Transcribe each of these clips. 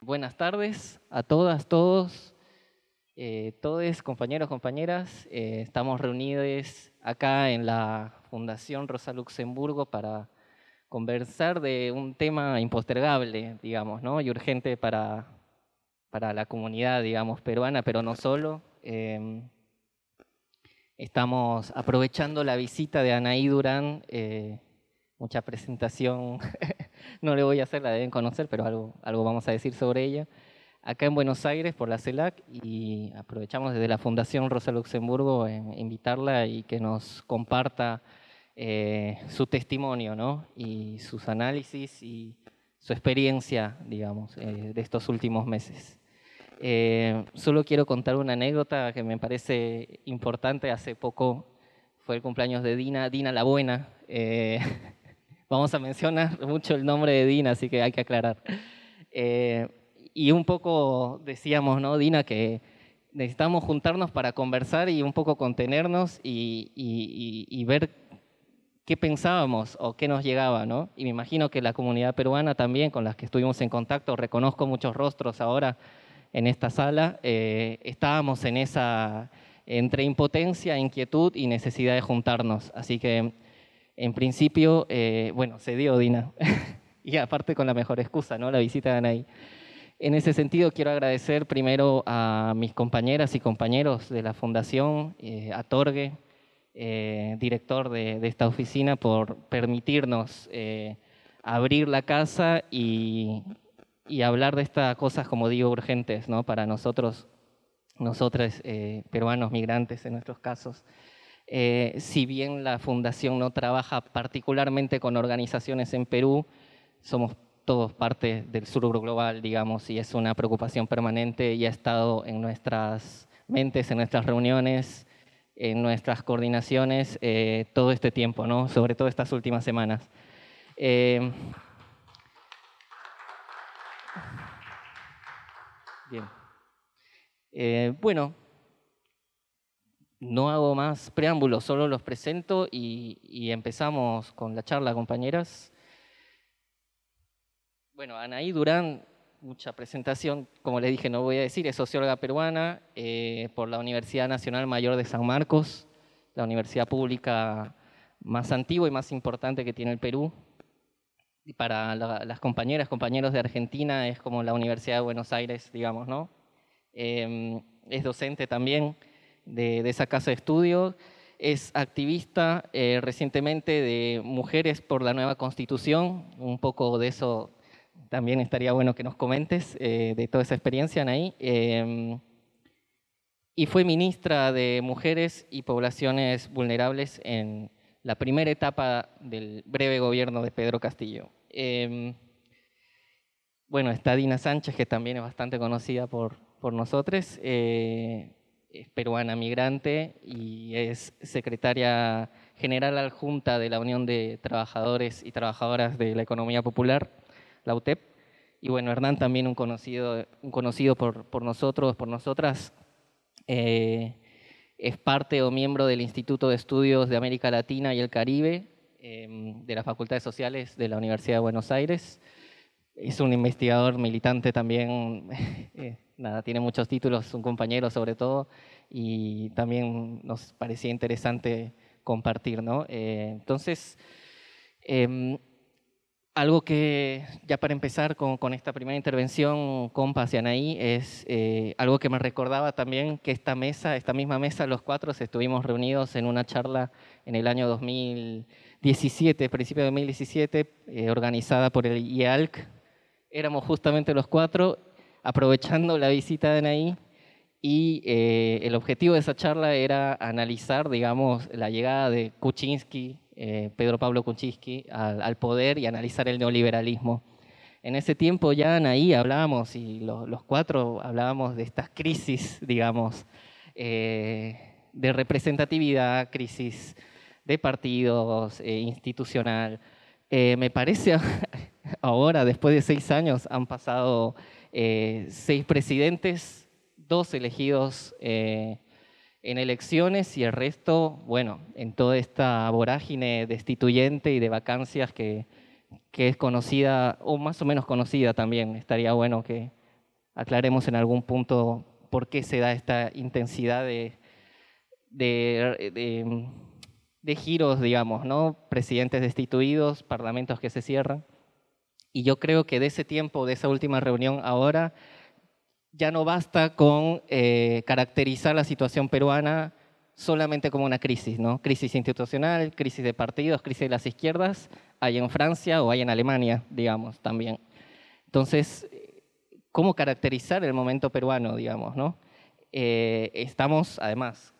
Buenas tardes a todas, todos, eh, todos, compañeros, compañeras. Eh, estamos reunidos acá en la Fundación Rosa Luxemburgo para conversar de un tema impostergable, digamos, ¿no? y urgente para, para la comunidad, digamos, peruana, pero no solo. Em, estamos aprovechando la visita de Anaí Durán, eh, mucha presentación no le voy a hacer, la deben conocer, pero algo, algo vamos a decir sobre ella. Acá en Buenos Aires por la CELAC y aprovechamos desde la Fundación Rosa Luxemburgo invitarla y que nos comparta eh, su testimonio ¿no? y sus análisis y su experiencia, digamos, eh, de estos últimos meses. Eh, solo quiero contar una anécdota que me parece importante. Hace poco fue el cumpleaños de Dina, Dina la Buena. vamos a mencionar mucho el nombre de Dina, así que hay que aclarar. Eh, y un poco decíamos, ¿no, Dina, que necesitamos juntarnos para conversar y un poco contenernos y, ver qué pensábamos o qué nos llegaba, ¿no? Y me imagino que la comunidad peruana también, con las que estuvimos en contacto, reconozco muchos rostros ahora en esta sala, eh, estábamos en esa, entre impotencia, inquietud y necesidad de juntarnos. Así que en principio, eh, bueno, se dio Dina, y aparte con la mejor excusa, ¿no? La visita de Anaí. En ese sentido, quiero agradecer primero a mis compañeras y compañeros de la Fundación, eh, a Torgue, eh, director de, esta oficina, por permitirnos abrir la casa y, hablar de estas cosas, como digo, urgentes ¿no? para nosotros, nosotros peruanos migrantes en nuestros casos. Eh, si bien la fundación no trabaja particularmente con organizaciones en Perú, somos todos parte del sur global, digamos, y es una preocupación permanente y ha estado en nuestras mentes, en nuestras reuniones, en nuestras coordinaciones eh, todo este tiempo, ¿no? sobre todo estas últimas semanas. Eh, bien. bueno, no hago más preámbulos, solo los presento y, empezamos con la charla, compañeras. Bueno, Anaí Durán, mucha presentación, como les dije, no voy a decir, es socióloga peruana eh, por la Universidad Nacional Mayor de San Marcos, la universidad pública más antigua y más importante que tiene el Perú. Y para las compañeras, compañeros de Argentina, es como la Universidad de Buenos Aires, digamos, ¿no? Eh, es docente también de, esa casa de estudio. Es activista eh, recientemente de Mujeres por la Nueva Constitución. Un poco de eso también estaría bueno que nos comentes, eh, de toda esa experiencia, Anaí. Em, y fue ministra de Mujeres y Poblaciones Vulnerables en la primera etapa del breve gobierno de Pedro Castillo. Em, bueno, está Dina Sánchez, que también es bastante conocida por, por nosotros. Eh, es peruana migrante y es secretaria general adjunta de la Unión de Trabajadores y Trabajadoras de la Economía Popular, la UTEP. Y bueno, Hernán también un conocido, un conocido por, por nosotros, por nosotras, eh, es parte o miembro del Instituto de Estudios de América Latina y el Caribe em, de las Facultades Sociales de la Universidad de Buenos Aires. Es un investigador militante también eh, nada, tiene muchos títulos, un compañero sobre todo, y también nos parecía interesante compartir, ¿no? Eh, entonces, em, algo que ya para empezar con, esta primera intervención, compas y Anaí, es eh, algo que me recordaba también que esta mesa, esta misma mesa, los cuatro estuvimos reunidos en una charla en el año 2017, principio de 2017, eh, organizada por el IALC. Éramos justamente los cuatro aprovechando la visita de Anaí y eh, el objetivo de esa charla era analizar, digamos, la llegada de Kuczynski, eh, Pedro Pablo Kuczynski, al, poder y analizar el neoliberalismo. En ese tiempo ya Anaí hablábamos, y los cuatro hablábamos de estas crisis, digamos, eh, de representatividad, crisis de partidos, institucional. me parece ahora, después de seis años, han pasado eh, seis presidentes, dos elegidos eh, en elecciones y el resto, bueno, en toda esta vorágine destituyente y de vacancias que, es conocida, o más o menos conocida también. Estaría bueno que aclaremos en algún punto por qué se da esta intensidad de, de, giros, digamos, ¿no? Presidentes destituidos, parlamentos que se cierran. Y yo creo que de ese tiempo, de esa última reunión ahora, ya no basta con eh, caracterizar la situación peruana solamente como una crisis, ¿no? Crisis institucional, crisis de partidos, crisis de las izquierdas, hay en Francia o hay en Alemania, digamos, también. Entonces, ¿cómo caracterizar el momento peruano, digamos, no? Eh, estamos, además,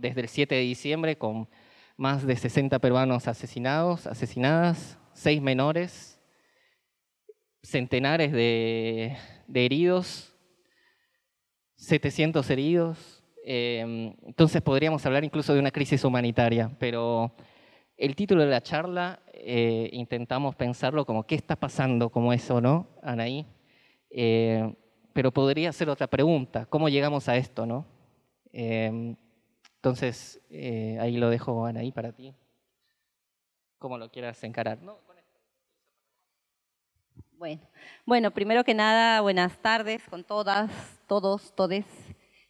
desde el 7 de diciembre con más de 60 peruanos asesinados, asesinadas, seis menores, centenares de, heridos, 700 heridos. Em, entonces podríamos hablar incluso de una crisis humanitaria, pero el título de la charla eh, intentamos pensarlo como qué está pasando como eso, ¿no, Anaí? Eh, pero podría ser otra pregunta, ¿cómo llegamos a esto, no? Em, entonces, eh, ahí lo dejo, Anaí, para ti. ¿Cómo lo quieras encarar? Bueno, bueno, primero que nada, buenas tardes con todas, todos, todes.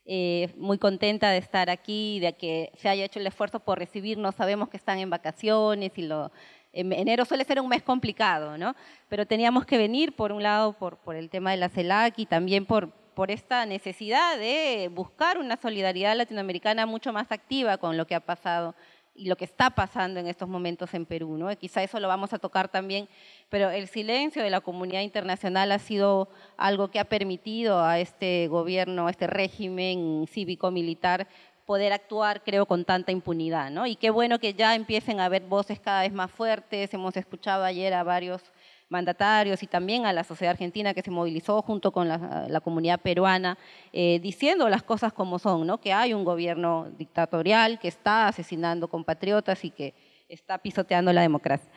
Eh, muy contenta de estar aquí, de que se haya hecho el esfuerzo por recibirnos. Sabemos que están en vacaciones y lo, enero suele ser un mes complicado, ¿no? Pero teníamos que venir, por un lado, por, el tema de la CELAC y también por esta necesidad de buscar una solidaridad latinoamericana mucho más activa con lo que ha pasado y lo que está pasando en estos momentos en Perú. ¿no? Quizá eso lo vamos a tocar también, pero el silencio de la comunidad internacional ha sido algo que ha permitido a este gobierno, a este régimen cívico-militar poder actuar, creo, con tanta impunidad. ¿no? Y qué bueno que ya empiecen a haber voces cada vez más fuertes. Hemos escuchado ayer a varios mandatarios y también a la sociedad argentina que se movilizó junto con la, comunidad peruana, eh, diciendo las cosas como son, ¿no? que hay un gobierno dictatorial que está asesinando compatriotas y que está pisoteando la democracia.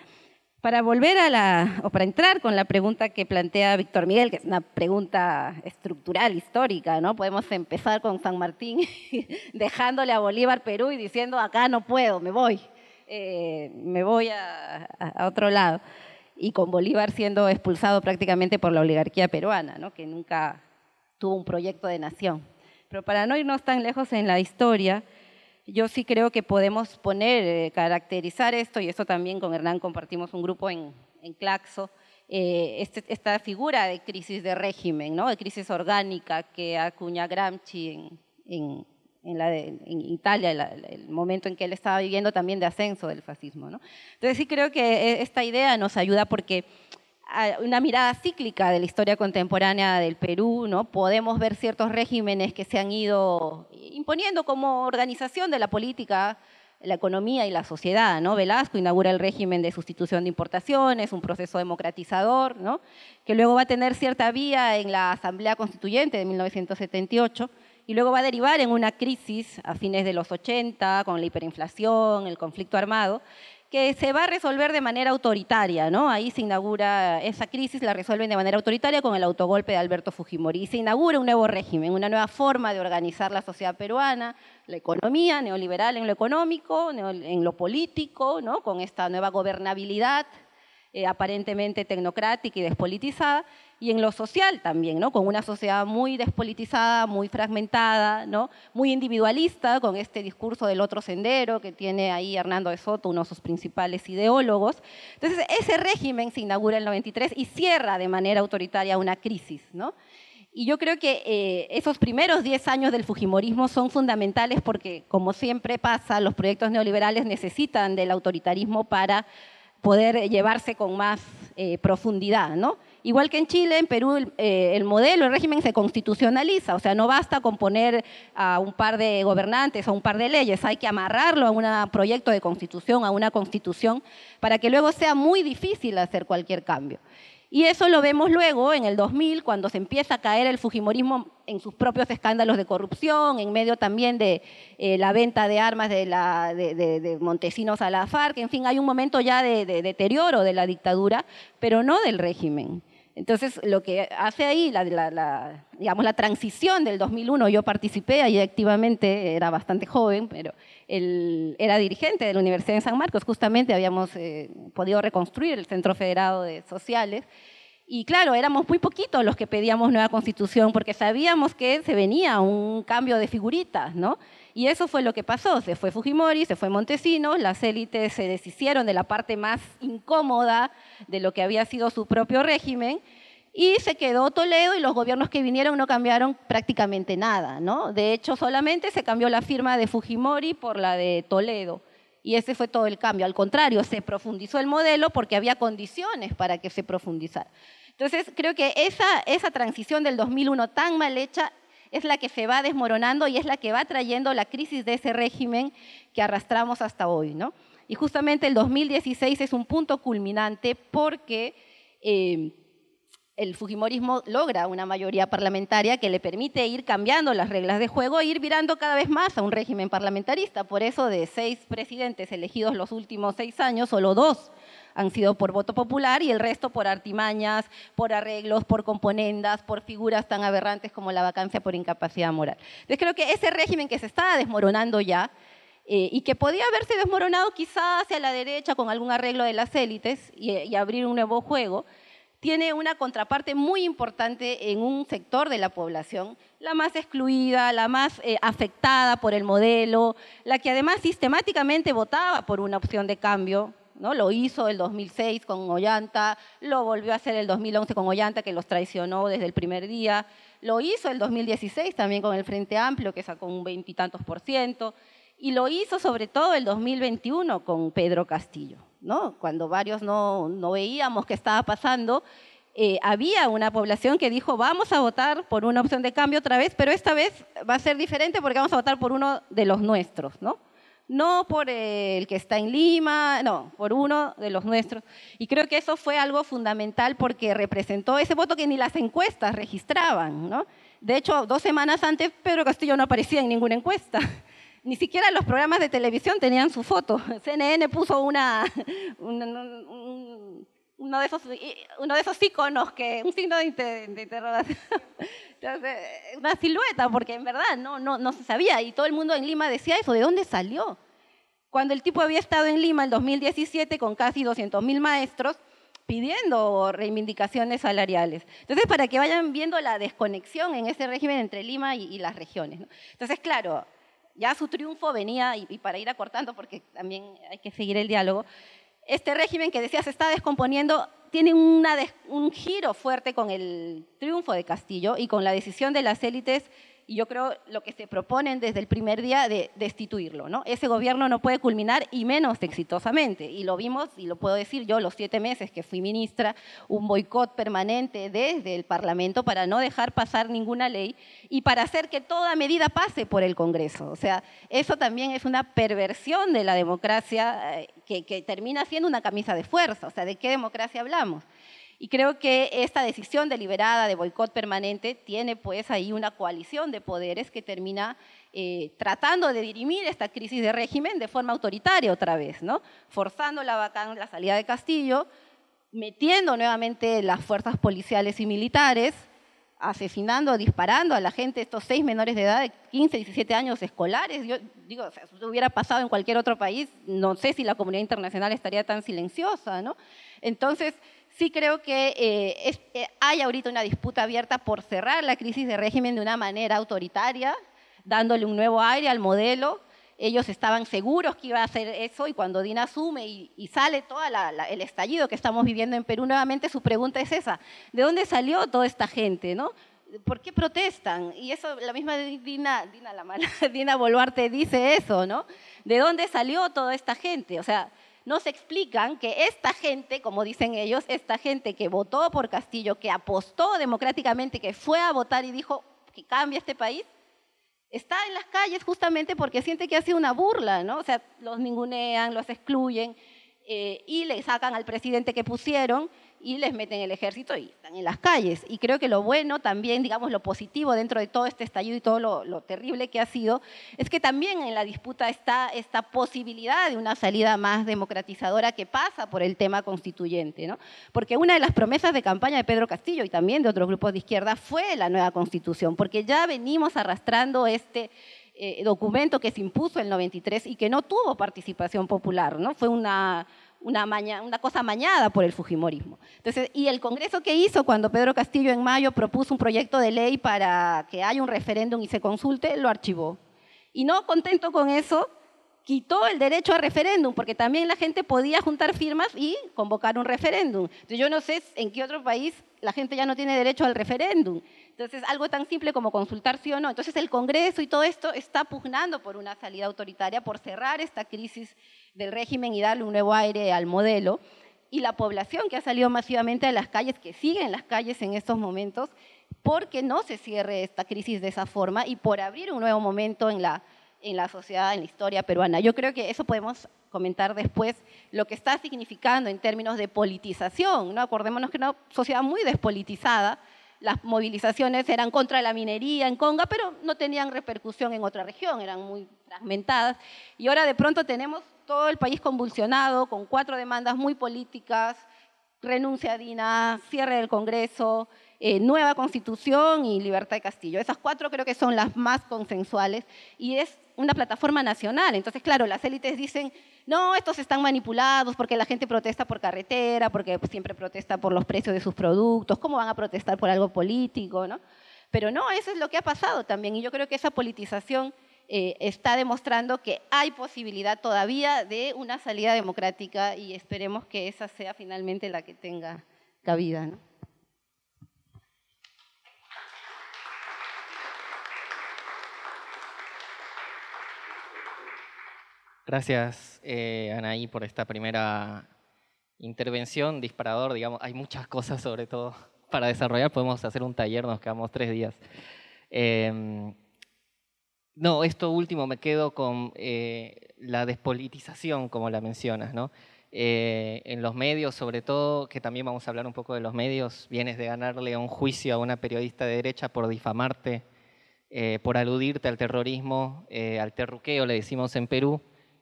Para volver a la, o para entrar con la pregunta que plantea Víctor Miguel, que es una pregunta estructural, histórica, ¿no? Podemos empezar con San Martín, dejándole a Bolívar Perú y diciendo, acá no puedo, me voy, eh, me voy a, a otro lado y con Bolívar siendo expulsado prácticamente por la oligarquía peruana, ¿no? que nunca tuvo un proyecto de nación. Pero para no irnos tan lejos en la historia, yo sí creo que podemos poner, eh, caracterizar esto, y eso también con Hernán compartimos un grupo en, en Claxo, eh, este, esta figura de crisis de régimen, ¿no? de crisis orgánica que acuña Gramsci en, en en, Italia, el momento en que él estaba viviendo también de ascenso del fascismo. ¿no? Entonces sí creo que e, esta idea nos ayuda porque una mirada cíclica de la historia contemporánea del Perú, ¿no? podemos ver ciertos regímenes que se han ido imponiendo como organización de la política, la economía y la sociedad. ¿no? Velasco inaugura el régimen de sustitución de importaciones, un proceso democratizador, que luego va a tener cierta vía en la Asamblea Constituyente de 1978 y luego va a derivar en una crisis a fines de los 80 con la hiperinflación, el conflicto armado, que se va a resolver de manera autoritaria, ¿no? Ahí se inaugura esa crisis, la resuelven de manera autoritaria con el autogolpe de Alberto Fujimori. Y se inaugura un nuevo régimen, una nueva forma de organizar la sociedad peruana, la economía neoliberal en lo económico, en lo político, ¿no? Con esta nueva gobernabilidad eh, aparentemente tecnocrática y despolitizada, y en lo social también, ¿no? con una sociedad muy despolitizada, muy fragmentada, ¿no? muy individualista, con este discurso del otro sendero que tiene ahí Hernando de Soto, uno de sus principales ideólogos. Entonces, ese régimen se inaugura en el 93 y cierra de manera autoritaria una crisis. ¿no? Y yo creo que eh, esos primeros 10 años del Fujimorismo son fundamentales porque, como siempre pasa, los proyectos neoliberales necesitan del autoritarismo para poder llevarse con más eh, profundidad, ¿no? Igual que en Chile, en Perú, eh, el, modelo, el régimen se constitucionaliza, o sea, no basta con poner a un par de gobernantes o un par de leyes, hay que amarrarlo a un proyecto de constitución, a una constitución, para que luego sea muy difícil hacer cualquier cambio. Y eso lo vemos luego en el 2000, cuando se empieza a caer el Fujimorismo en sus propios escándalos de corrupción, en medio también de eh, la venta de armas de, de, Montesinos a la FARC. En fin, hay un momento ya de, deterioro de la dictadura, pero no del régimen. Entonces, lo que hace ahí, la, digamos, la transición del 2001, yo participé ahí activamente, era bastante joven, pero él era dirigente de la Universidad de San Marcos, justamente habíamos eh, podido reconstruir el Centro Federado de Sociales, Y claro, éramos muy poquitos los que pedíamos nueva constitución porque sabíamos que se venía un cambio de figuritas, ¿no? Y eso fue lo que pasó. Se fue Fujimori, se fue Montesinos, las élites se deshicieron de la parte más incómoda de lo que había sido su propio régimen y se quedó Toledo y los gobiernos que vinieron no cambiaron prácticamente nada, ¿no? De hecho, solamente se cambió la firma de Fujimori por la de Toledo. Y ese fue todo el cambio. Al contrario, se profundizó el modelo porque había condiciones para que se profundizara. Entonces, creo que esa, esa transición del 2001 tan mal hecha es la que se va desmoronando y es la que va trayendo la crisis de ese régimen que arrastramos hasta hoy. ¿no? Y justamente el 2016 es un punto culminante porque eh, el Fujimorismo logra una mayoría parlamentaria que le permite ir cambiando las reglas de juego e ir virando cada vez más a un régimen parlamentarista. Por eso de seis presidentes elegidos los últimos seis años, solo dos han sido por voto popular y el resto por artimañas, por arreglos, por componendas, por figuras tan aberrantes como la vacancia por incapacidad moral. Entonces creo que ese régimen que se estaba desmoronando ya eh, y que podía haberse desmoronado quizás hacia la derecha con algún arreglo de las élites y, abrir un nuevo juego, tiene una contraparte muy importante en un sector de la población, la más excluida, la más eh, afectada por el modelo, la que además sistemáticamente votaba por una opción de cambio, ¿no? Lo hizo el 2006 con Ollanta, lo volvió a hacer el 2011 con Ollanta, que los traicionó desde el primer día, lo hizo el 2016 también con el Frente Amplio, que sacó un veintitantos por ciento, y lo hizo sobre todo el 2021 con Pedro Castillo, ¿no? Cuando varios no, no veíamos qué estaba pasando, eh, había una población que dijo, vamos a votar por una opción de cambio otra vez, pero esta vez va a ser diferente porque vamos a votar por uno de los nuestros, ¿no? no por el que está en Lima, no, por uno de los nuestros. Y creo que eso fue algo fundamental porque representó ese voto que ni las encuestas registraban. De hecho, dos semanas antes Pedro Castillo no aparecía en ninguna encuesta. Ni siquiera los programas de televisión tenían su foto. CNN puso una, uno, de esos, uno de esos iconos, que, un signo de, interrogación. una silueta, porque en verdad no, no, no se sabía y todo el mundo en Lima decía eso, ¿de dónde salió? Cuando el tipo había estado en Lima en 2017 con casi 200.000 maestros pidiendo reivindicaciones salariales. Entonces, para que vayan viendo la desconexión en ese régimen entre Lima y, las regiones. Entonces, claro, ya su triunfo venía, y, para ir acortando, porque también hay que seguir el diálogo, este régimen que decía se está descomponiendo tiene un giro fuerte con el triunfo de Castillo y con la decisión de las élites y yo creo lo que se proponen desde el primer día de destituirlo. ¿no? Ese gobierno no puede culminar y menos exitosamente. Y lo vimos, y lo puedo decir yo, los siete meses que fui ministra, un boicot permanente desde el Parlamento para no dejar pasar ninguna ley y para hacer que toda medida pase por el Congreso. O sea, eso también es una perversión de la democracia eh, que, que termina siendo una camisa de fuerza. O sea, ¿de qué democracia hablamos? Y creo que esta decisión deliberada de boicot permanente tiene pues ahí una coalición de poderes que termina eh, tratando de dirimir esta crisis de régimen de forma autoritaria otra vez, ¿no? forzando la, la salida de Castillo, metiendo nuevamente las fuerzas policiales y militares, asesinando, disparando a la gente, estos seis menores de edad de 15, 17 años escolares. Yo digo, si eso hubiera pasado en cualquier otro país, no sé si la comunidad internacional estaría tan silenciosa, ¿no? Entonces, sí creo que eh, eh, hay ahorita una disputa abierta por cerrar la crisis de régimen de una manera autoritaria, dándole un nuevo aire al modelo. Ellos estaban seguros que iba a hacer eso y cuando Dina asume y, sale todo el estallido que estamos viviendo en Perú nuevamente, su pregunta es esa, ¿de dónde salió toda esta gente? ¿no? ¿Por qué protestan? Y eso, la misma Dina, Dina, la mala, Dina Boluarte dice eso, ¿no? ¿De dónde salió toda esta gente? O sea, nos explican que esta gente, como dicen ellos, esta gente que votó por Castillo, que apostó democráticamente, que fue a votar y dijo que cambia este país, está en las calles justamente porque siente que ha sido una burla, ¿no? O sea, los ningunean, los excluyen eh, y le sacan al presidente que pusieron y les meten el ejército y están en las calles. Y creo que lo bueno también, digamos, lo positivo dentro de todo este estallido y todo lo, terrible que ha sido, es que también en la disputa está esta posibilidad de una salida más democratizadora que pasa por el tema constituyente. ¿no? Porque una de las promesas de campaña de Pedro Castillo y también de otros grupos de izquierda fue la nueva constitución, porque ya venimos arrastrando este eh, documento que se impuso en el 93 y que no tuvo participación popular, ¿no? Fue una, una, cosa mañada por el Fujimorismo. Entonces, y el Congreso que hizo cuando Pedro Castillo en mayo propuso un proyecto de ley para que haya un referéndum y se consulte, lo archivó. Y no contento con eso, quitó el derecho a referéndum, porque también la gente podía juntar firmas y convocar un referéndum. Entonces, yo no sé en qué otro país la gente ya no tiene derecho al referéndum. Entonces, algo tan simple como consultar sí o no. Entonces, el Congreso y todo esto está pugnando por una salida autoritaria, por cerrar esta crisis del régimen y darle un nuevo aire al modelo. Y la población que ha salido masivamente a las calles, que sigue en las calles en estos momentos, porque no se cierre esta crisis de esa forma y por abrir un nuevo momento en la en la sociedad, en la historia peruana. Yo creo que eso podemos comentar después, lo que está significando en términos de politización. ¿no? Acordémonos que una sociedad muy despolitizada, las movilizaciones eran contra la minería en Conga, pero no tenían repercusión en otra región, eran muy fragmentadas. Y ahora de pronto tenemos todo el país convulsionado, con cuatro demandas muy políticas, renuncia a Dina, cierre del Congreso, eh, nueva constitución y libertad de Castillo. Esas cuatro creo que son las más consensuales y es una plataforma nacional. Entonces, claro, las élites dicen, no, estos están manipulados porque la gente protesta por carretera, porque siempre protesta por los precios de sus productos, ¿cómo van a protestar por algo político? ¿no? Pero no, eso es lo que ha pasado también y yo creo que esa politización eh, está demostrando que hay posibilidad todavía de una salida democrática y esperemos que esa sea finalmente la que tenga cabida. ¿no? Gracias, eh, Anaí, por esta primera intervención, disparador, digamos, hay muchas cosas sobre todo para desarrollar, podemos hacer un taller, nos quedamos tres días. Em, no, esto último me quedo con eh, la despolitización, como la mencionas, ¿no? Eh, en los medios, sobre todo, que también vamos a hablar un poco de los medios, vienes de ganarle un juicio a una periodista de derecha por difamarte, eh, por aludirte al terrorismo, al terruqueo, le decimos en Perú,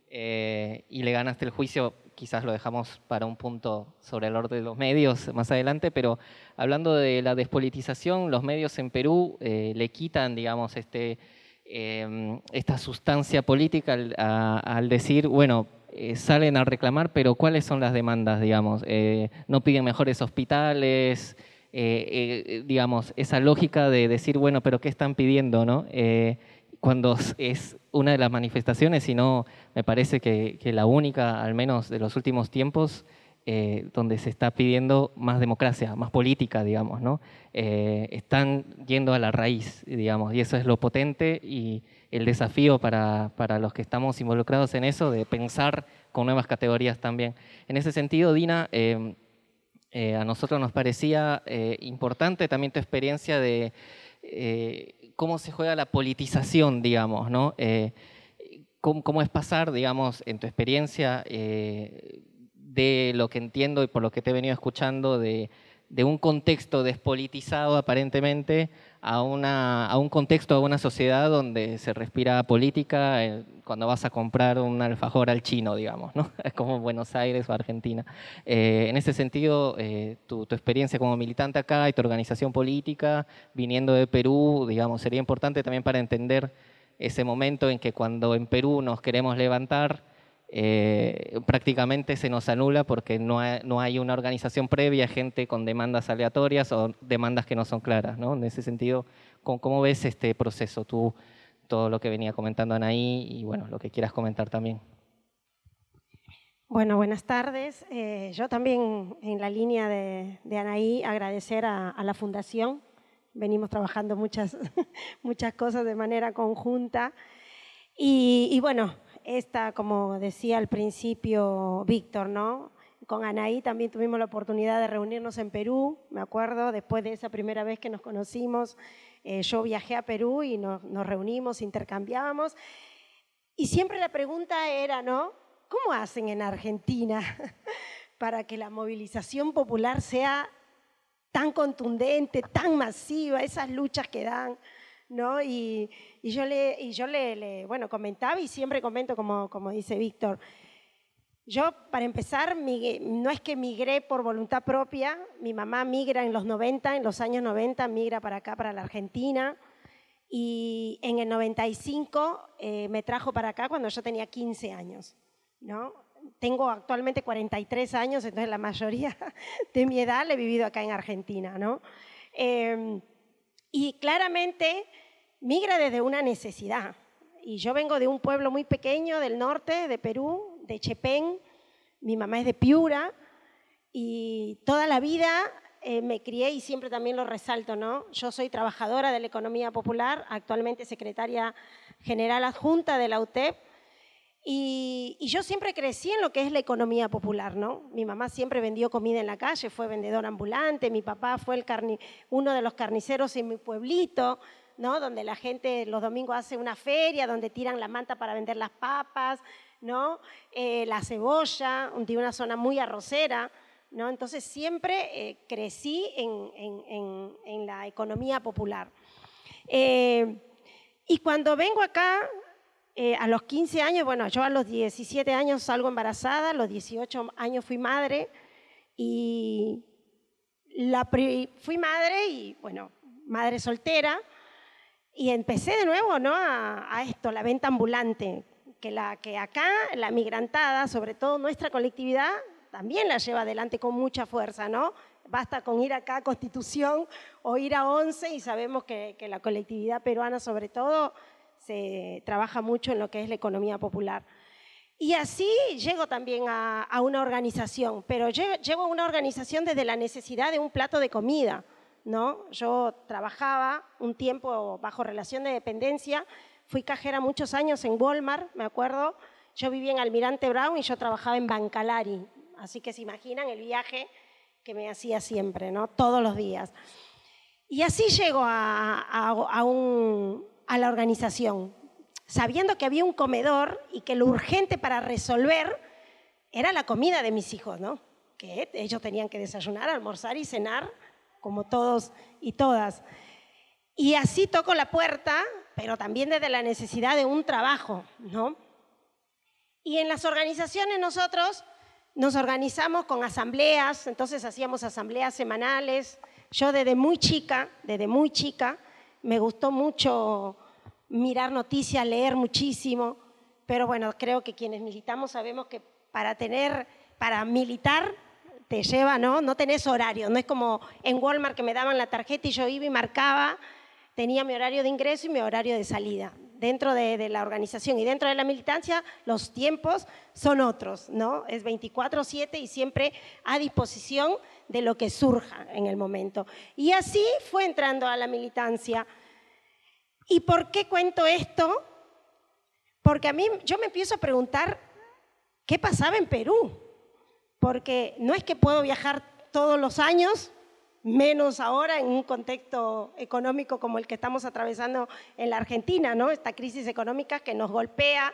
y le ganaste el juicio, quizás lo dejamos para un punto sobre el orden de los medios más adelante, pero hablando de la despolitización, los medios en Perú le quitan, digamos, este, em, esta sustancia política al, decir, bueno, eh, salen a reclamar, pero ¿cuáles son las demandas, digamos? no piden mejores hospitales, digamos, esa lógica de decir, bueno, pero ¿qué están pidiendo, no? cuando es una de las manifestaciones, sino me parece que, la única, al menos de los últimos tiempos, eh, donde se está pidiendo más democracia, más política, digamos, ¿no? Eh, están yendo a la raíz, digamos, y eso es lo potente y el desafío para, para, los que estamos involucrados en eso, de pensar con nuevas categorías también. En ese sentido, Dina, eh, a nosotros nos parecía importante también tu experiencia de cómo se juega la politización, digamos, ¿no? Cómo, es pasar, digamos, en tu experiencia, de lo que entiendo y por lo que te he venido escuchando, de, un contexto despolitizado aparentemente a, una, a un contexto, a una sociedad donde se respira política eh, cuando vas a comprar un alfajor al chino, digamos, ¿no? como Buenos Aires o Argentina. en ese sentido, tu, tu, experiencia como militante acá y tu organización política, viniendo de Perú, digamos, sería importante también para entender ese momento en que cuando en Perú nos queremos levantar, eh, prácticamente se nos anula porque no hay, una organización previa, gente con demandas aleatorias o demandas que no son claras. ¿no? En ese sentido, ¿cómo, ves este proceso tú, todo lo que venía comentando Anaí y bueno, lo que quieras comentar también? Bueno, buenas tardes. Eh, yo también, en la línea de, Anaí, agradecer a la Fundación venimos trabajando muchas, muchas cosas de manera conjunta. Y, bueno, esta, como decía al principio Víctor, ¿no? Con Anaí también tuvimos la oportunidad de reunirnos en Perú, me acuerdo, después de esa primera vez que nos conocimos, eh, yo viajé a Perú y nos, nos reunimos, intercambiábamos. Y siempre la pregunta era, ¿no? ¿Cómo hacen en Argentina para que la movilización popular sea tan contundente, tan masiva, esas luchas que dan, ¿no? Y, yo, le, y yo le, bueno, comentaba y siempre comento como, dice Víctor, yo, para empezar, no es que migré por voluntad propia, mi mamá migra en los 90, en los años 90, migra para acá, para la Argentina, y en el 95 eh, me trajo para acá cuando yo tenía 15 años, ¿no? Tengo actualmente 43 años, entonces la mayoría de mi edad la he vivido acá en Argentina, ¿no? Em, y claramente migra desde una necesidad. Y yo vengo de un pueblo muy pequeño del norte, de Perú, de Chepén. Mi mamá es de Piura. Y toda la vida eh, me crié y siempre también lo resalto, ¿no? Yo soy trabajadora de la economía popular, actualmente secretaria general adjunta de la UTEP. Y, yo siempre crecí en lo que es la economía popular, ¿no? Mi mamá siempre vendió comida en la calle, fue vendedor ambulante, mi papá fue el uno de los carniceros en mi pueblito, ¿no? Donde la gente los domingos hace una feria, donde tiran la manta para vender las papas, ¿no? Eh, la cebolla, de una zona muy arrocera, ¿no? Entonces siempre eh, crecí en, la economía popular. Eh, y cuando vengo acá, a los 15 años, bueno, yo a los 17 años salgo embarazada, a los 18 años fui madre y fui madre y, bueno, madre soltera, y empecé de nuevo ¿no? a, esto, la venta ambulante, que, la, que acá la migrantada, sobre todo nuestra colectividad, también la lleva adelante con mucha fuerza, ¿no? Basta con ir acá a Constitución o ir a ONCE y sabemos que, la colectividad peruana sobre todo se trabaja mucho en lo que es la economía popular. Y así llego también a, una organización, pero llego a una organización desde la necesidad de un plato de comida ¿no? Yo trabajaba un tiempo bajo relación de dependencia, fui cajera muchos años en Walmart, me acuerdo. Yo vivía en Almirante Brown y yo trabajaba en Bancalari, así que se imaginan el viaje que me hacía siempre, ¿no? Todos los días. Y así llego a, a la organización, sabiendo que había un comedor y que lo urgente para resolver era la comida de mis hijos, ¿no? Que ellos tenían que desayunar, almorzar y cenar como todos y todas. Y así toco la puerta, pero también desde la necesidad de un trabajo, ¿no? Y en las organizaciones nosotros nos organizamos con asambleas, entonces hacíamos asambleas semanales. Yo desde muy chica, desde muy chica, me gustó mucho mirar noticias, leer muchísimo, pero bueno, creo que quienes militamos sabemos que para tener, para militar te lleva, ¿no? No tenés horario, no es como en Walmart que me daban la tarjeta y yo iba y marcaba, tenía mi horario de ingreso y mi horario de salida. Dentro de, la organización y dentro de la militancia, los tiempos son otros, ¿no? Es 24/7 y siempre a disposición de lo que surja en el momento. Y así fue entrando a la militancia. ¿Y por qué cuento esto? Porque a mí yo me empiezo a preguntar qué pasaba en Perú porque no es que puedo viajar todos los años, menos ahora en un contexto económico como el que estamos atravesando en la Argentina, ¿no? Esta crisis económica que nos golpea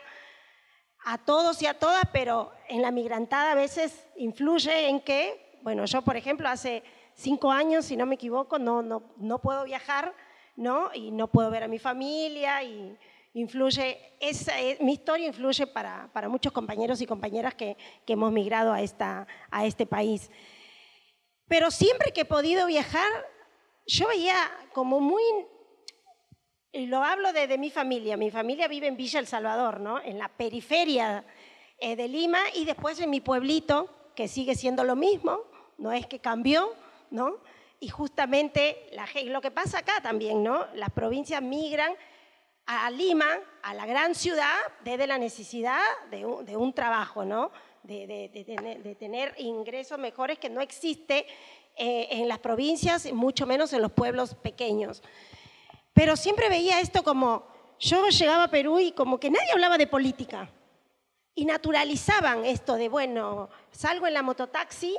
a todos y a todas, pero en la migrantada a veces influye en que, bueno, yo por ejemplo hace cinco años, si no me equivoco, no, no, no puedo viajar, ¿no? Y no puedo ver a mi familia y influye, esa, eh, mi historia influye para, para, muchos compañeros y compañeras que, que hemos migrado a, esta, a este país. Pero siempre que he podido viajar, yo veía como muy, lo hablo de, de, mi familia, mi familia vive en Villa El Salvador, ¿no? en la periferia eh, de Lima y después en mi pueblito, que sigue siendo lo mismo, no es que cambió, ¿no? Y justamente lo que pasa acá también, ¿no? Las provincias migran a Lima, a la gran ciudad, desde la necesidad de un, trabajo, ¿no? De, tener ingresos mejores que no existe eh, en las provincias, mucho menos en los pueblos pequeños. Pero siempre veía esto como, yo llegaba a Perú y como que nadie hablaba de política. Y naturalizaban esto de, bueno, salgo en la mototaxi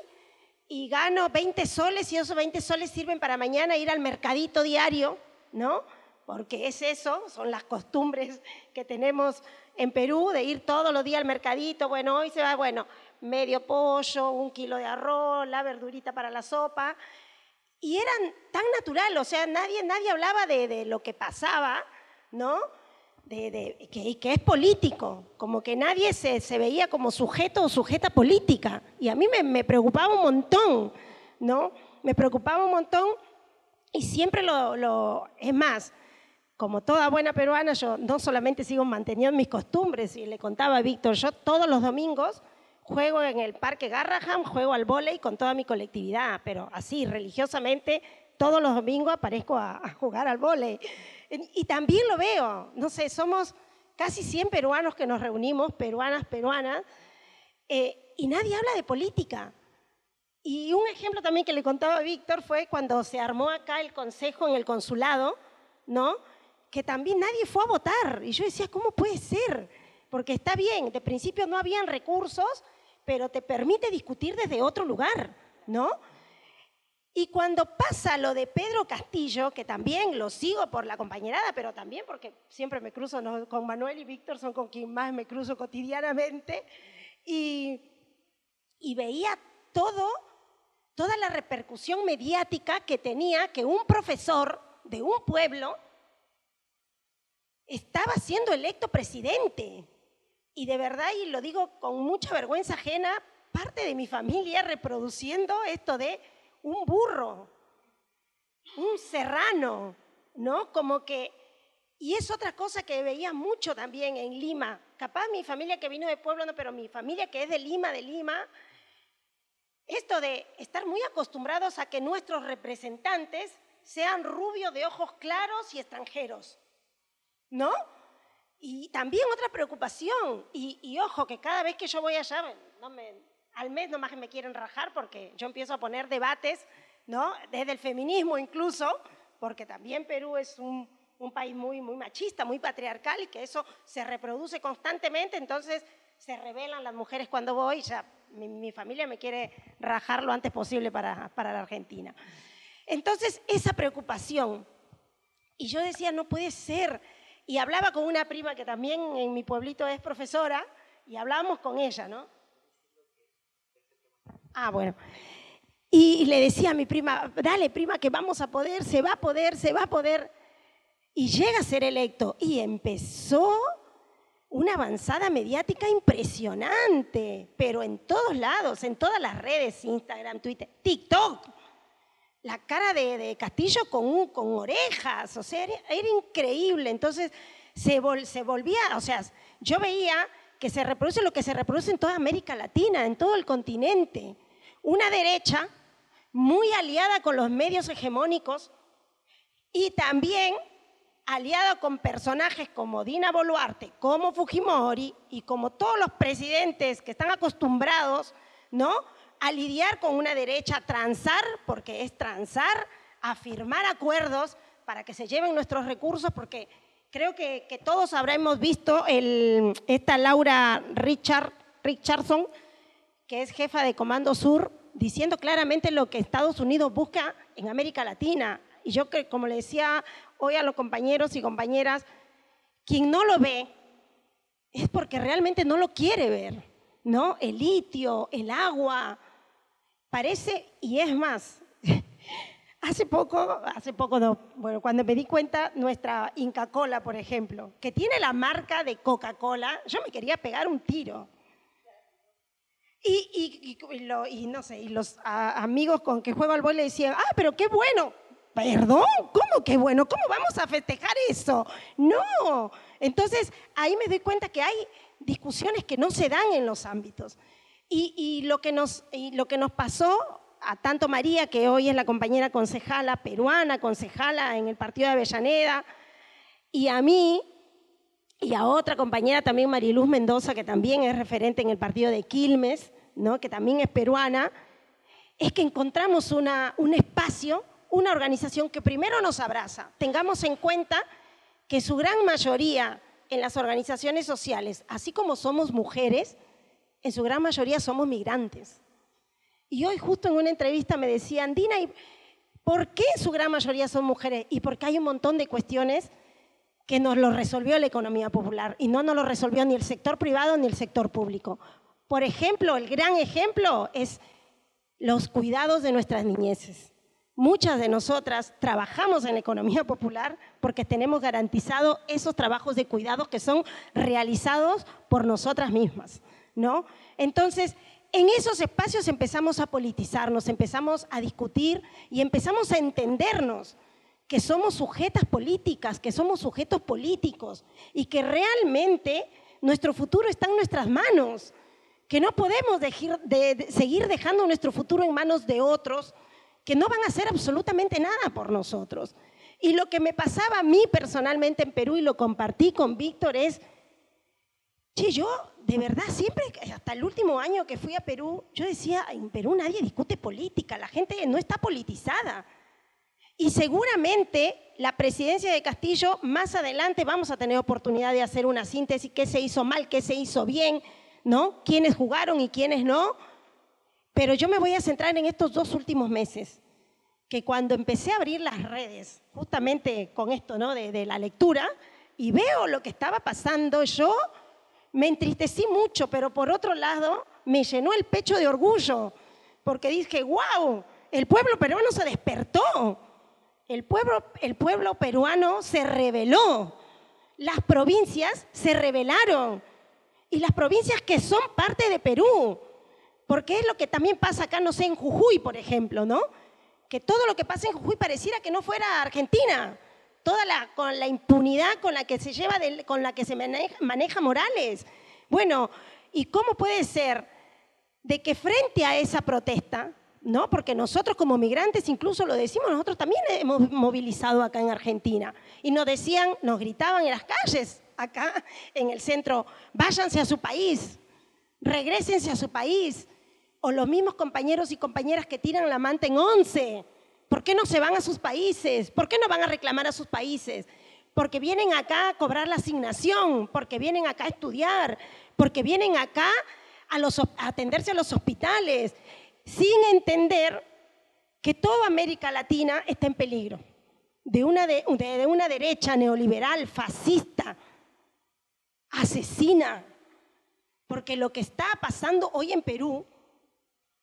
y gano 20 soles y esos 20 soles sirven para mañana ir al mercadito diario, ¿no? porque es eso, son las costumbres que tenemos en Perú de ir todos los días al mercadito, bueno, hoy se va, bueno, medio pollo, un kilo de arroz, la verdurita para la sopa, y eran tan natural, o sea, nadie, nadie hablaba de, lo que pasaba, ¿no? De, que, es político, como que nadie se, se, veía como sujeto o sujeta política, y a mí me, me preocupaba un montón, ¿no? Me preocupaba un montón y siempre lo, lo es más, como toda buena peruana, yo no solamente sigo manteniendo mis costumbres, y le contaba a Víctor, yo todos los domingos juego en el Parque Garraham, juego al vóley con toda mi colectividad, pero así, religiosamente, todos los domingos aparezco a, jugar al vóley. Y también lo veo, no sé, somos casi 100 peruanos que nos reunimos, peruanas, peruanas, eh, y nadie habla de política. Y un ejemplo también que le contaba a Víctor fue cuando se armó acá el consejo en el consulado, ¿no? Que también nadie fue a votar. Y yo decía, ¿cómo puede ser? Porque está bien, de principio no habían recursos, pero te permite discutir desde otro lugar, ¿no? Y cuando pasa lo de Pedro Castillo, que también lo sigo por la compañerada, pero también porque siempre me cruzo con Manuel y Víctor, son con quien más me cruzo cotidianamente, y, y veía todo, toda la repercusión mediática que tenía que un profesor de un pueblo estaba siendo electo presidente. Y de verdad, y lo digo con mucha vergüenza ajena, parte de mi familia reproduciendo esto de un burro, un serrano, ¿no? Como que, y es otra cosa que veía mucho también en Lima. Capaz mi familia que vino de pueblo, no, pero mi familia que es de Lima, de Lima, esto de estar muy acostumbrados a que nuestros representantes sean rubios de ojos claros y extranjeros, ¿no? Y también otra preocupación, y, y ojo, que cada vez que yo voy allá, no me, al mes nomás me quieren rajar porque yo empiezo a poner debates, ¿no? Desde el feminismo incluso, porque también Perú es un, país muy, muy machista, muy patriarcal y que eso se reproduce constantemente, entonces se rebelan las mujeres cuando voy, ya mi, familia me quiere rajar lo antes posible para, para la Argentina. Entonces, esa preocupación. Y yo decía, no puede ser. Y hablaba con una prima que también en mi pueblito es profesora, y hablábamos con ella, ¿no? Ah, bueno. Y le decía a mi prima, dale prima que vamos a poder, se va a poder, se va a poder. Y llega a ser electo. Y empezó una avanzada mediática impresionante, pero en todos lados, en todas las redes, Instagram, Twitter, TikTok. La cara de, Castillo con, con orejas, o sea, era, increíble. Entonces se, se volvía, o sea, yo veía que se reproduce lo que se reproduce en toda América Latina, en todo el continente una derecha muy aliada con los medios hegemónicos y también aliada con personajes como Dina Boluarte, como Fujimori y como todos los presidentes que están acostumbrados, ¿no? A lidiar con una derecha transar, porque es transar, a firmar acuerdos para que se lleven nuestros recursos, porque creo que, todos habremos visto esta Laura Richard, Richardson, que es jefa de Comando Sur, diciendo claramente lo que Estados Unidos busca en América Latina. Y yo, como le decía hoy a los compañeros y compañeras, quien no lo ve es porque realmente no lo quiere ver, ¿no? El litio, el agua, parece, y es más, hace poco, hace poco no, bueno, cuando me di cuenta, nuestra Inca Cola, por ejemplo, que tiene la marca de Coca-Cola, yo me quería pegar un tiro. Y, y, los amigos con que juego al boy le decían, ah, pero qué bueno. Perdón, ¿cómo qué bueno? ¿Cómo vamos a festejar eso? No. Entonces, ahí me doy cuenta que hay discusiones que no se dan en los ámbitos. Y, lo, que nos, lo que nos pasó a tanto María, que hoy es la compañera concejala peruana, concejala en el partido de Avellaneda, y a mí, y a otra compañera también, Mariluz Mendoza, que también es referente en el partido de Quilmes, ¿no? que también es peruana, es que encontramos un espacio, una organización que primero nos abraza. Tengamos en cuenta que su gran mayoría en las organizaciones sociales, así como somos mujeres, en su gran mayoría somos migrantes. Y hoy justo en una entrevista me decían, Dina, ¿por qué su gran mayoría son mujeres? Y porque hay un montón de cuestiones que nos lo resolvió la economía popular y no nos lo resolvió ni el sector privado ni el sector público. Por ejemplo, el gran ejemplo es los cuidados de nuestras niñeces. Muchas de nosotras trabajamos en la economía popular porque tenemos garantizado esos trabajos de cuidados que son realizados por nosotras mismas, ¿no? Entonces, en esos espacios empezamos a politizarnos, empezamos a discutir y empezamos a entendernos que somos sujetas políticas, que somos sujetos políticos y que realmente nuestro futuro está en nuestras manos que no podemos seguir dejando nuestro futuro en manos de otros que no van a hacer absolutamente nada por nosotros. Y lo que me pasaba a mí personalmente en Perú y lo compartí con Víctor es, che, yo de verdad siempre, hasta el último año que fui a Perú, yo decía, en Perú nadie discute política, la gente no está politizada. Y seguramente la presidencia de Castillo, más adelante vamos a tener oportunidad de hacer una síntesis, qué se hizo mal, qué se hizo bien, ¿no? Quiénes jugaron y quiénes no. Pero yo me voy a centrar en estos dos últimos meses, que cuando empecé a abrir las redes, justamente con esto, ¿no? De, la lectura, y veo lo que estaba pasando, yo me entristecí mucho, pero por otro lado me llenó el pecho de orgullo, porque dije, wow, el pueblo peruano se despertó el pueblo, el pueblo peruano se rebeló, las provincias se rebelaron y las provincias que son parte de Perú, porque es lo que también pasa acá, no sé, en Jujuy, por ejemplo, ¿no? Que todo lo que pasa en Jujuy pareciera que no fuera Argentina, toda la, con la impunidad con la que se lleva, con la que se maneja, maneja Morales. Bueno, ¿y cómo puede ser de que frente a esa protesta ¿no? Porque nosotros como migrantes, incluso lo decimos, nosotros también hemos movilizado acá en Argentina. Y nos decían, nos gritaban en las calles, acá en el centro, váyanse a su país, regresense a su país. O los mismos compañeros y compañeras que tiran la manta en once. ¿Por qué no se van a sus países? ¿Por qué no van a reclamar a sus países? Porque vienen acá a cobrar la asignación, porque vienen acá a estudiar, porque vienen acá a, a atenderse a los hospitales sin entender que toda América Latina está en peligro de una, de, una derecha neoliberal, fascista, asesina. Porque lo que está pasando hoy en Perú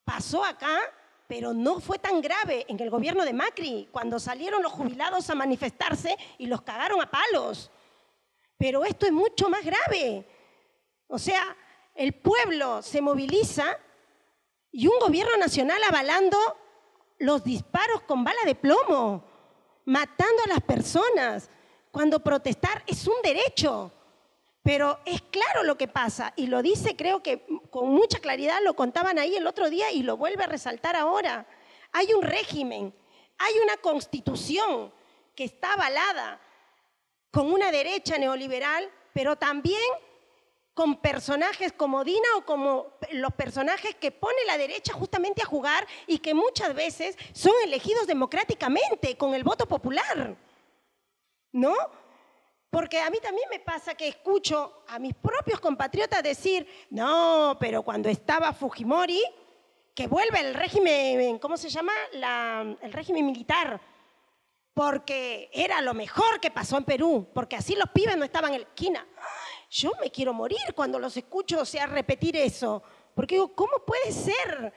pasó acá, pero no fue tan grave en el gobierno de Macri, cuando salieron los jubilados a manifestarse y los cagaron a palos. Pero esto es mucho más grave. O sea, el pueblo se moviliza y un gobierno nacional avalando los disparos con bala de plomo, matando a las personas, cuando protestar es un derecho. Pero es claro lo que pasa y lo dice, creo que con mucha claridad lo contaban ahí el otro día y lo vuelve a resaltar ahora. Hay un régimen, hay una constitución que está avalada con una derecha neoliberal, pero también con personajes como Dina o como los personajes que pone la derecha justamente a jugar y que muchas veces son elegidos democráticamente con el voto popular. ¿No? Porque a mí también me pasa que escucho a mis propios compatriotas decir, no, pero cuando estaba Fujimori, que vuelve el régimen, ¿cómo se llama? el régimen militar, porque era lo mejor que pasó en Perú, porque así los pibes no estaban en la esquina yo me quiero morir cuando los escucho, o sea, repetir eso. Porque digo, ¿cómo puede ser?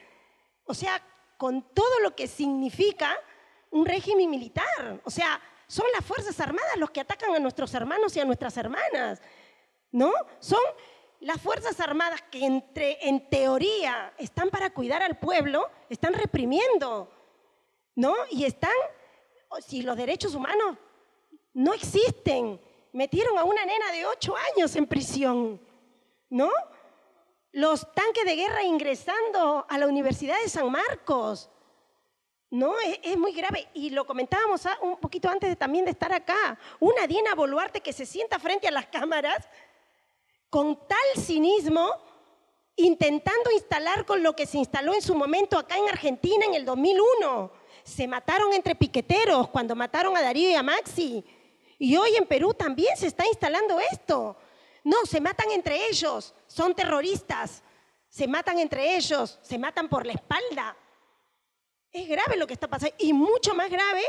O sea, con todo lo que significa un régimen militar. O sea, son las Fuerzas Armadas los que atacan a nuestros hermanos y a nuestras hermanas. ¿No? Son las Fuerzas Armadas que entre, en teoría están para cuidar al pueblo, están reprimiendo. ¿No? Y están, si los derechos humanos no existen, metieron a una nena de ocho años en prisión, ¿no? Los tanques de guerra ingresando a la Universidad de San Marcos, ¿no? Es, muy grave. Y lo comentábamos un poquito antes también de estar acá. Una Diana Boluarte que se sienta frente a las cámaras con tal cinismo, intentando instalar con lo que se instaló en su momento acá en Argentina en el 2001. Se mataron entre piqueteros cuando mataron a Darío y a Maxi. Y hoy en Perú también se está instalando esto. No, se matan entre ellos, son terroristas, se matan entre ellos, se matan por la espalda. Es grave lo que está pasando y mucho más grave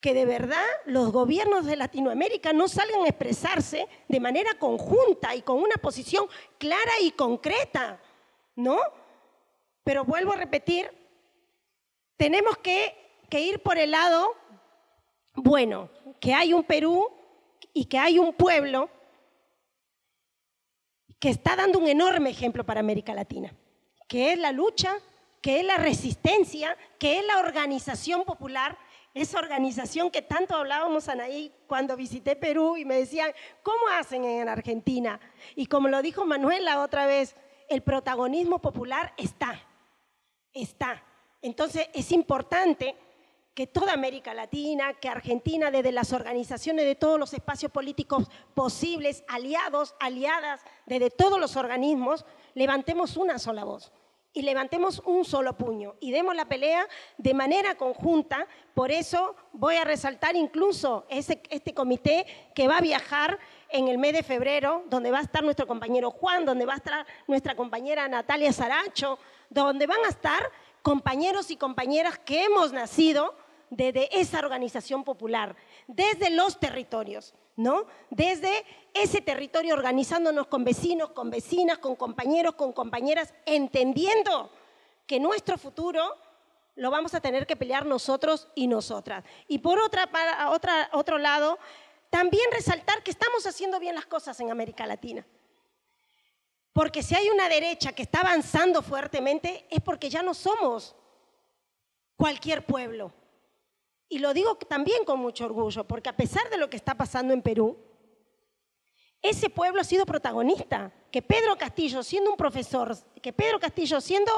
que de verdad los gobiernos de Latinoamérica no salgan a expresarse de manera conjunta y con una posición clara y concreta, ¿no? Pero vuelvo a repetir, tenemos que, que ir por el lado bueno, que hay un Perú y que hay un pueblo que está dando un enorme ejemplo para América Latina, que es la lucha, que es la resistencia, que es la organización popular, esa organización que tanto hablábamos, Anaí, cuando visité Perú y me decían, ¿cómo hacen en Argentina? Y como lo dijo Manuel la otra vez, el protagonismo popular está, está. Entonces es importante que toda América Latina, que Argentina, desde las organizaciones de todos los espacios políticos posibles, aliados, aliadas, desde todos los organismos, levantemos una sola voz y levantemos un solo puño y demos la pelea de manera conjunta. Por eso voy a resaltar incluso ese, este comité que va a viajar en el mes de febrero, donde va a estar nuestro compañero Juan, donde va a estar nuestra compañera Natalia Saracho, donde van a estar compañeros y compañeras que hemos nacido desde esa organización popular, desde los territorios, ¿no? Desde ese territorio organizándonos con vecinos, con vecinas, con compañeros, con compañeras, entendiendo que nuestro futuro lo vamos a tener que pelear nosotros y nosotras. Y por otra, otra, otro lado, también resaltar que estamos haciendo bien las cosas en América Latina. Porque si hay una derecha que está avanzando fuertemente es porque ya no somos cualquier pueblo. Y lo digo también con mucho orgullo, porque a pesar de lo que está pasando en Perú, ese pueblo ha sido protagonista. Que Pedro Castillo, siendo un profesor, que Pedro Castillo, siendo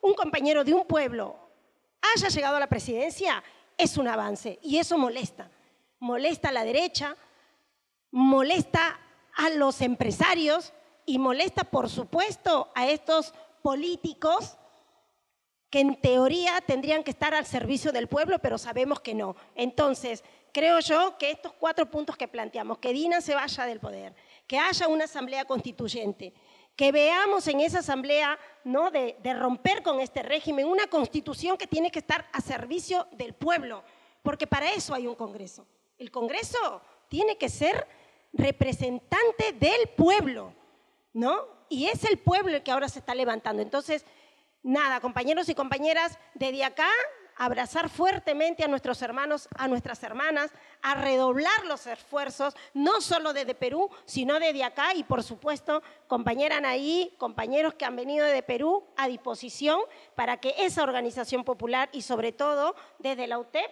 un compañero de un pueblo, haya llegado a la presidencia, es un avance. Y eso molesta. Molesta a la derecha, molesta a los empresarios y molesta, por supuesto, a estos políticos que en teoría tendrían que estar al servicio del pueblo, pero sabemos que no. Entonces, creo yo que estos cuatro puntos que planteamos, que Dina se vaya del poder, que haya una asamblea constituyente, que veamos en esa asamblea ¿no? de, de romper con este régimen una constitución que tiene que estar a servicio del pueblo, porque para eso hay un Congreso. El Congreso tiene que ser representante del pueblo, ¿no? Y es el pueblo el que ahora se está levantando. Entonces, nada, compañeros y compañeras, desde acá abrazar fuertemente a nuestros hermanos, a nuestras hermanas, a redoblar los esfuerzos, no solo desde Perú, sino desde acá y por supuesto, compañera Anaí, compañeros que han venido de Perú a disposición para que esa organización popular y sobre todo desde la UTEP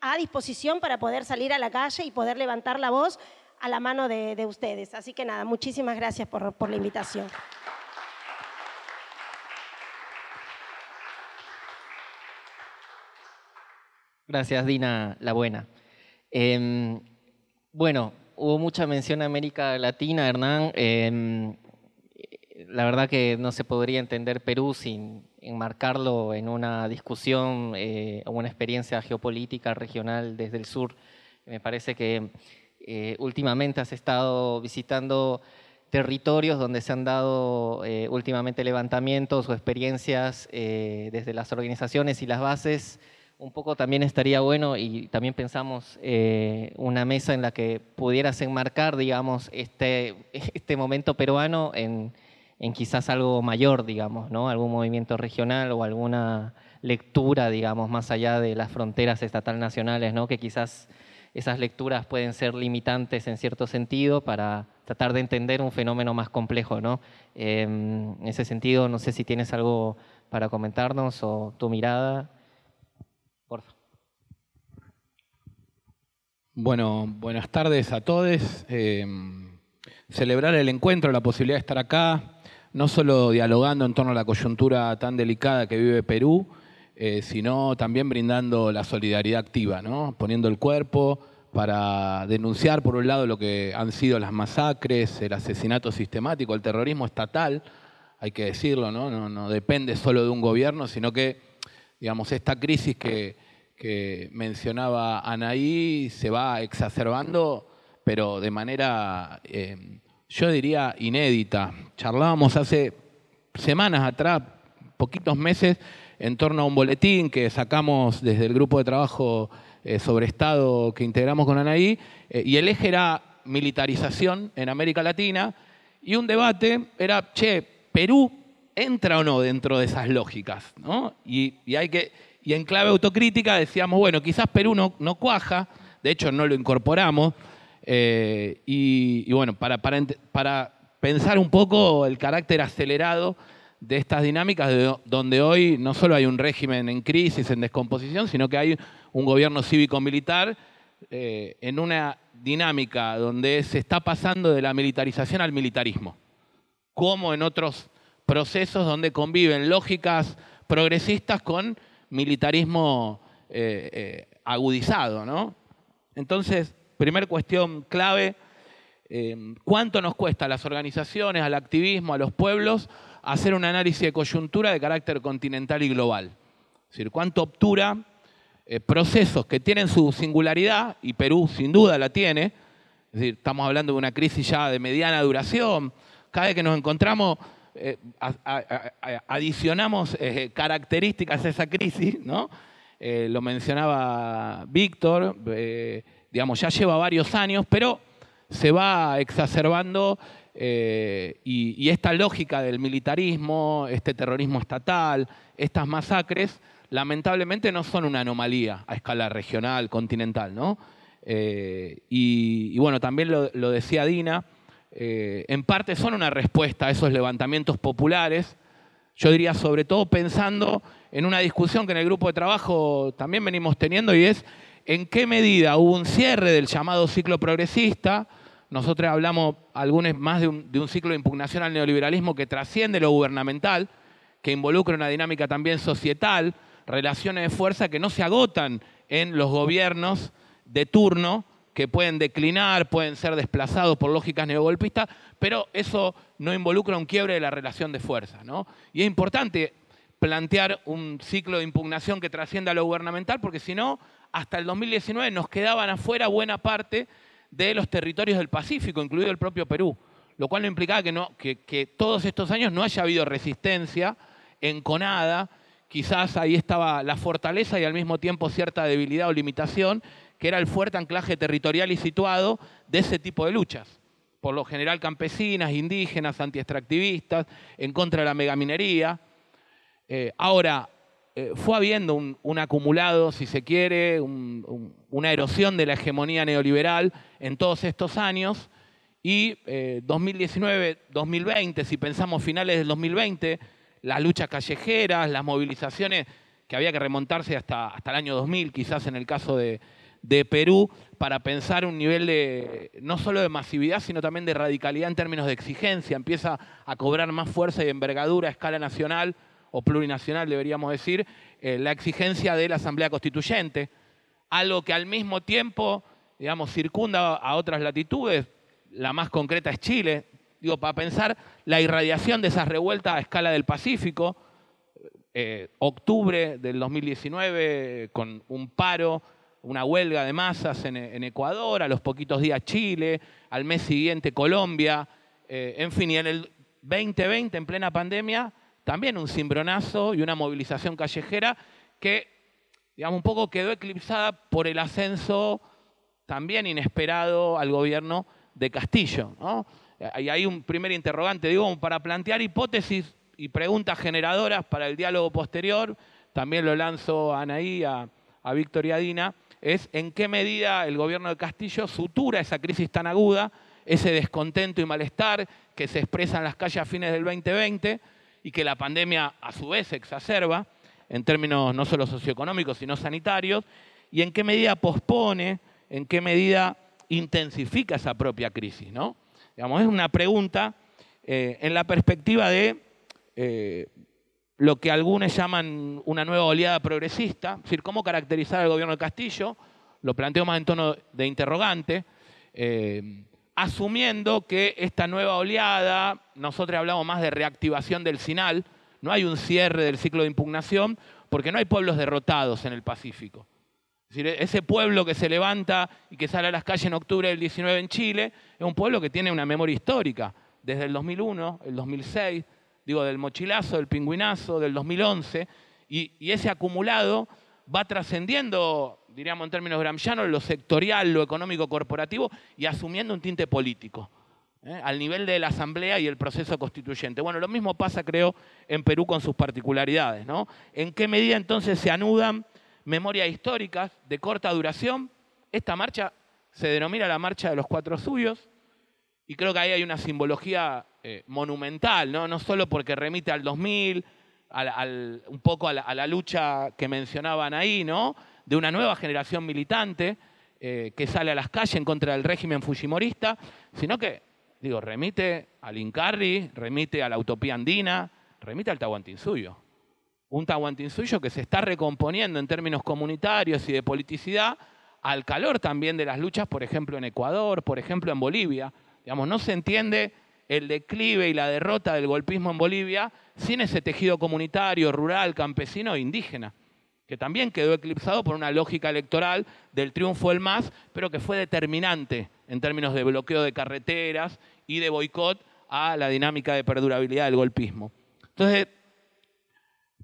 a disposición para poder salir a la calle y poder levantar la voz a la mano de, ustedes. Así que nada, muchísimas gracias por la invitación. Gracias, Dina, la buena. Em, bueno, hubo mucha mención a América Latina, Hernán. Em, la verdad que no se podría entender Perú sin enmarcarlo en una discusión eh, o una experiencia geopolítica regional desde el sur. Me parece que eh, últimamente has estado visitando territorios donde se han dado eh, últimamente levantamientos o experiencias desde las organizaciones y las bases un poco también estaría bueno y también pensamos eh, una mesa en la que pudieras enmarcar, digamos, este, este momento peruano en, quizás algo mayor, digamos, ¿no? Algún movimiento regional o alguna lectura, digamos, más allá de las fronteras estatal nacionales, ¿no? Que quizás esas lecturas pueden ser limitantes en cierto sentido para tratar de entender un fenómeno más complejo, ¿no? Em, en ese sentido, no sé si tienes algo para comentarnos o tu mirada. Bueno, buenas tardes a todos. Eh, celebrar el encuentro, la posibilidad de estar acá, no solo dialogando en torno a la coyuntura tan delicada que vive Perú, eh, sino también brindando la solidaridad activa, ¿no? poniendo el cuerpo para denunciar, por un lado, lo que han sido las masacres, el asesinato sistemático, el terrorismo estatal, hay que decirlo, ¿no? No, no depende solo de un gobierno, sino que, digamos, esta crisis que que mencionaba Anaí se va exacerbando, pero de manera, eh, yo diría, inédita. Charlábamos hace semanas atrás, poquitos meses, en torno a un boletín que sacamos desde el grupo de trabajo eh, sobre Estado que integramos con Anaí, eh, y el eje era militarización en América Latina, y un debate era, che, Perú entra o no dentro de esas lógicas, ¿no? y hay que y en clave autocrítica decíamos, bueno, quizás Perú no, no cuaja, de hecho no lo incorporamos, eh, y, bueno, para, para, pensar un poco el carácter acelerado de estas dinámicas, donde hoy no solo hay un régimen en crisis, en descomposición, sino que hay un gobierno cívico-militar eh, en una dinámica donde se está pasando de la militarización al militarismo, como en otros procesos donde conviven lógicas progresistas con militarismo eh, eh, agudizado. ¿no? Entonces, primer cuestión clave, eh, ¿cuánto nos cuesta a las organizaciones, al activismo, a los pueblos hacer un análisis de coyuntura de carácter continental y global? Es decir, ¿cuánto obtura procesos que tienen su singularidad, y Perú sin duda la tiene, es decir, estamos hablando de una crisis ya de mediana duración, cada vez que nos encontramos eh, adicionamos eh, características a esa crisis, ¿no? Eh, lo mencionaba Víctor, digamos, ya lleva varios años, pero se va exacerbando y, esta lógica del militarismo, este terrorismo estatal, estas masacres, lamentablemente no son una anomalía a escala regional, continental, ¿no? Y, bueno, también lo decía Dina, eh, en parte son una respuesta a esos levantamientos populares. Yo diría sobre todo pensando en una discusión que en el grupo de trabajo también venimos teniendo y es en qué medida hubo un cierre del llamado ciclo progresista. Nosotros hablamos algunos más de un, de un ciclo de impugnación al neoliberalismo que trasciende lo gubernamental, que involucra una dinámica también societal, relaciones de fuerza que no se agotan en los gobiernos de turno, que pueden declinar, pueden ser desplazados por lógicas neogolpistas, pero eso no involucra un quiebre de la relación de fuerza. ¿no? Y es importante plantear un ciclo de impugnación que trascienda lo gubernamental, porque si no, hasta el 2019 nos quedaban afuera buena parte de los territorios del Pacífico, incluido el propio Perú, lo cual no implicaba que, no, que, que todos estos años no haya habido resistencia enconada, quizás ahí estaba la fortaleza y al mismo tiempo cierta debilidad o limitación, que era el fuerte anclaje territorial y situado de ese tipo de luchas. Por lo general campesinas, indígenas, antiextractivistas, en contra de la megaminería. Eh, ahora, eh, fue habiendo un, acumulado, si se quiere, una erosión de la hegemonía neoliberal en todos estos años. Y 2019-2020, eh, si pensamos finales del 2020, las luchas callejeras, las movilizaciones que había que remontarse hasta, hasta el año 2000, quizás en el caso de, de Perú para pensar un nivel de no solo de masividad, sino también de radicalidad en términos de exigencia. Empieza a cobrar más fuerza y envergadura a escala nacional o plurinacional, deberíamos decir, eh, la exigencia de la Asamblea Constituyente, algo que al mismo tiempo, digamos, circunda a otras latitudes. La más concreta es Chile. Digo, para pensar la irradiación de esas revueltas a escala del Pacífico, eh, octubre del 2019, con un paro una huelga de masas en, Ecuador, a los poquitos días Chile, al mes siguiente Colombia, eh, en fin, y en el 2020, en plena pandemia, también un cimbronazo y una movilización callejera que, digamos, un poco quedó eclipsada por el ascenso también inesperado al gobierno de Castillo. Y hay un primer interrogante, digo, para plantear hipótesis y preguntas generadoras para el diálogo posterior, también lo lanzo a Anaí, a, a Víctor y Dina, es en qué medida el gobierno de Castillo sutura esa crisis tan aguda, ese descontento y malestar que se expresa en las calles a fines del 2020 y que la pandemia a su vez exacerba en términos no solo socioeconómicos, sino sanitarios, y en qué medida pospone, en qué medida intensifica esa propia crisis. ¿no? Digamos, es una pregunta eh, en la perspectiva de eh, lo que algunos llaman una nueva oleada progresista, es decir, cómo caracterizar al gobierno de Castillo, lo planteo más en tono de interrogante, eh, asumiendo que esta nueva oleada, nosotros hablamos más de reactivación del SINAL, no hay un cierre del ciclo de impugnación, porque no hay pueblos derrotados en el Pacífico. Es decir, ese pueblo que se levanta y que sale a las calles en octubre del 19 en Chile, es un pueblo que tiene una memoria histórica, desde el 2001, el 2006, digo, del mochilazo, del pingüinazo, del 2011, y, ese acumulado va trascendiendo, diríamos en términos gramscianos, lo sectorial, lo económico corporativo y asumiendo un tinte político. ¿eh? al nivel de la Asamblea y el proceso constituyente. Bueno, lo mismo pasa, creo, en Perú con sus particularidades. ¿no? ¿En qué medida entonces se anudan memorias históricas de corta duración? Esta marcha se denomina la Marcha de los Cuatro Suyos y creo que ahí hay una simbología eh, monumental, ¿no? no solo porque remite al 2000, un poco a la, lucha que mencionaban ahí, ¿no? de una nueva generación militante eh, que sale a las calles en contra del régimen fujimorista, sino que, digo, remite al Incarri, remite a la utopía andina, remite al Tahuantinsuyo. Un Tahuantinsuyo que se está recomponiendo en términos comunitarios y de politicidad al calor también de las luchas, por ejemplo, en Ecuador, por ejemplo, en Bolivia. Digamos, no se entiende el declive y la derrota del golpismo en Bolivia sin ese tejido comunitario, rural, campesino e indígena, que también quedó eclipsado por una lógica electoral del triunfo del MAS, pero que fue determinante en términos de bloqueo de carreteras y de boicot a la dinámica de perdurabilidad del golpismo. Entonces,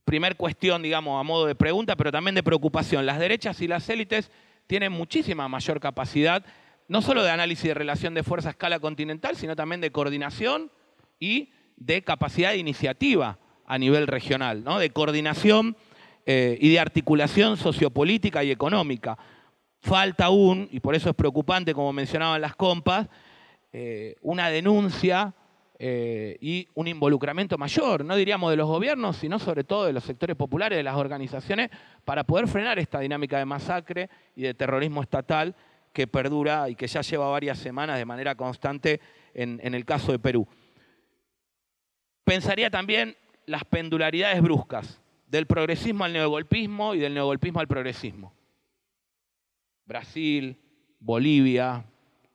primer cuestión, digamos, a modo de pregunta, pero también de preocupación. Las derechas y las élites tienen muchísima mayor capacidad, no solo de análisis de relación de fuerza a escala continental, sino también de coordinación y de capacidad de iniciativa a nivel regional, ¿no? de coordinación eh, y de articulación sociopolítica y económica. Falta aún, y por eso es preocupante, como mencionaban las compas, eh, una denuncia eh, y un involucramiento mayor, no diríamos de los gobiernos, sino sobre todo de los sectores populares, de las organizaciones, para poder frenar esta dinámica de masacre y de terrorismo estatal que perdura y que ya lleva varias semanas de manera constante en, el caso de Perú. Pensaría también las pendularidades bruscas del progresismo al neogolpismo y del neogolpismo al progresismo. Brasil, Bolivia,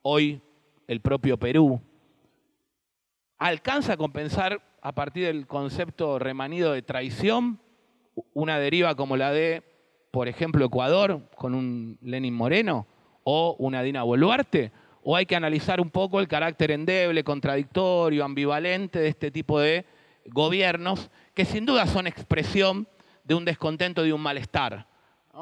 hoy el propio Perú, alcanza a compensar a partir del concepto remanido de traición una deriva como la de, por ejemplo, Ecuador con un Lenin Moreno o una Dina Boluarte? ¿O hay que analizar un poco el carácter endeble, contradictorio, ambivalente de este tipo de gobiernos que sin duda son expresión de un descontento, de un malestar?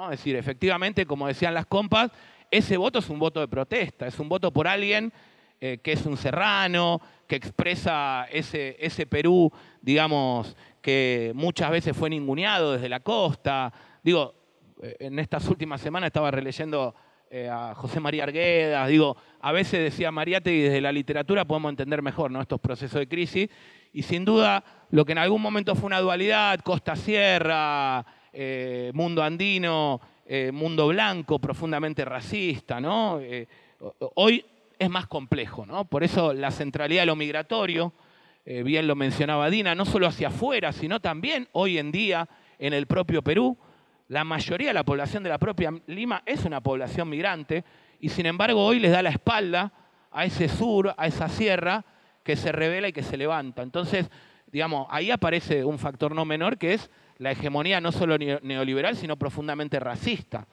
Es decir, efectivamente, como decían las compas, ese voto es un voto de protesta, es un voto por alguien eh, que es un serrano, que expresa ese, ese Perú, digamos, que muchas veces fue ninguneado desde la costa. Digo, eh, en estas últimas semanas estaba releyendo eh, a José María Arguedas, digo, a veces decía Mariate y desde la literatura podemos entender mejor estos procesos de crisis, y sin duda lo que en algún momento fue una dualidad, costa-sierra, mundo andino, mundo blanco, profundamente racista, ¿no? hoy es más complejo. ¿no? Por eso la centralidad de lo migratorio, eh, bien lo mencionaba Dina, no solo hacia afuera, sino también hoy en día en el propio Perú. La mayoría de la población de la propia Lima es una población migrante y sin embargo hoy les da la espalda a ese sur, a esa sierra que se revela y que se levanta. Entonces, digamos, ahí aparece un factor no menor que es la hegemonía no solo neoliberal, sino profundamente racista.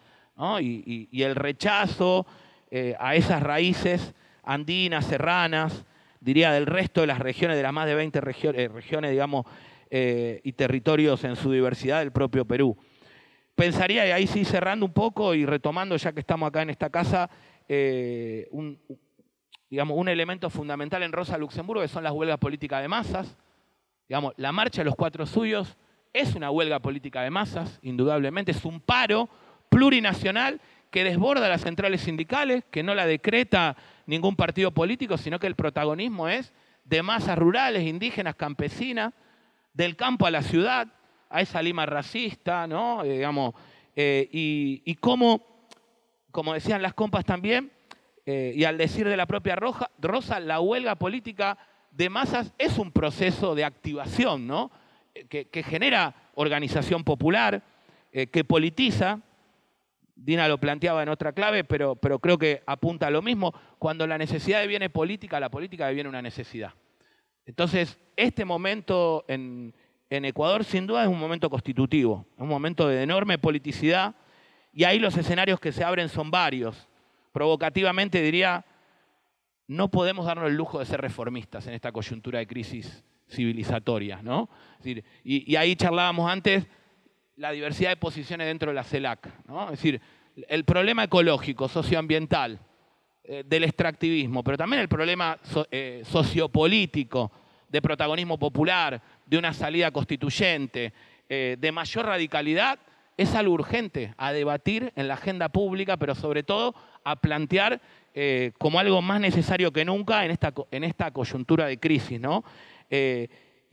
y, el rechazo eh, a esas raíces andinas, serranas, diría del resto de las regiones, de las más de 20 eh, regiones, digamos, eh, y territorios en su diversidad del propio Perú. Pensaría, y ahí sí cerrando un poco y retomando ya que estamos acá en esta casa, un, digamos, un elemento fundamental en Rosa Luxemburgo, que son las huelgas políticas de masas. Digamos, la marcha de los cuatro suyos es una huelga política de masas, indudablemente, es un paro plurinacional que desborda las centrales sindicales, que no la decreta ningún partido político, sino que el protagonismo es de masas rurales, indígenas, campesinas, del campo a la ciudad, a esa Lima racista, ¿no? Eh, digamos, eh, y, cómo, como decían las compas también, eh, y al decir de la propia Rosa, la huelga política de masas es un proceso de activación, ¿no? que, que genera organización popular, que politiza, Dina lo planteaba en otra clave, pero, pero creo que apunta a lo mismo. Cuando la necesidad deviene política, la política deviene una necesidad. Entonces, este momento en, en Ecuador sin duda es un momento constitutivo, un momento de enorme politicidad, y ahí los escenarios que se abren son varios. Provocativamente diría, no podemos darnos el lujo de ser reformistas en esta coyuntura de crisis civilizatoria, ¿no? y, ahí charlábamos antes la diversidad de posiciones dentro de la CELAC. Es decir, el problema ecológico, socioambiental, eh, del extractivismo, pero también el problema eh, sociopolítico, de protagonismo popular, de una salida constituyente, eh, de mayor radicalidad, es algo urgente a debatir en la agenda pública, pero sobre todo a plantear como algo más necesario que nunca en esta, en esta coyuntura de crisis. ¿no?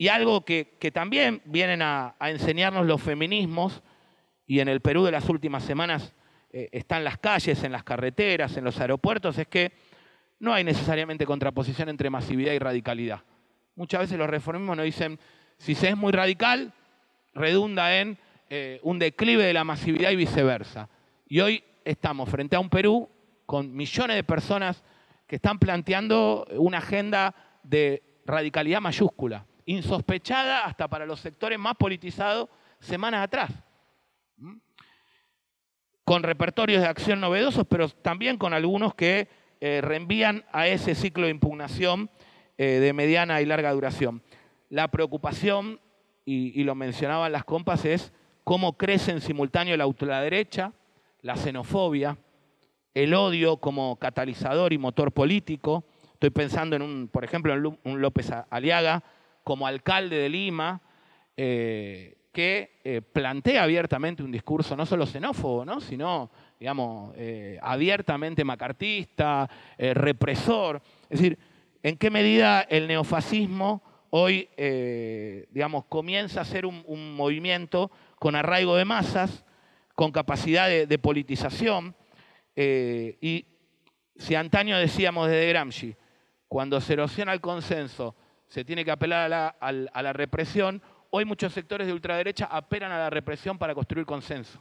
Y algo que, también vienen a, enseñarnos los feminismos, y en el Perú de las últimas semanas eh, están las calles, en las carreteras, en los aeropuertos, es que no hay necesariamente contraposición entre masividad y radicalidad. Muchas veces los reformismos nos dicen, Si se es muy radical, redunda en eh, un declive de la masividad y viceversa. Y hoy estamos frente a un Perú con millones de personas que están planteando una agenda de radicalidad mayúscula, insospechada hasta para los sectores más politizados semanas atrás. ¿Mm? Con repertorios de acción novedosos, pero también con algunos que eh, reenvían a ese ciclo de impugnación eh, de mediana y larga duración. La preocupación, y, lo mencionaban las compas, es cómo crece en simultáneo la ultraderecha, la xenofobia, el odio como catalizador y motor político. Estoy pensando en un, por ejemplo, en un López Aliaga como alcalde de Lima, eh, que eh, plantea abiertamente un discurso no solo xenófobo, ¿no? sino, digamos, abiertamente macartista, represor. Es decir, ¿en qué medida el neofascismo hoy, digamos, comienza a ser un, movimiento con arraigo de masas, con capacidad de politización? y si antaño decíamos desde Gramsci, cuando se erosiona el consenso, se tiene que apelar a la, represión, hoy muchos sectores de ultraderecha apelan a la represión para construir consenso.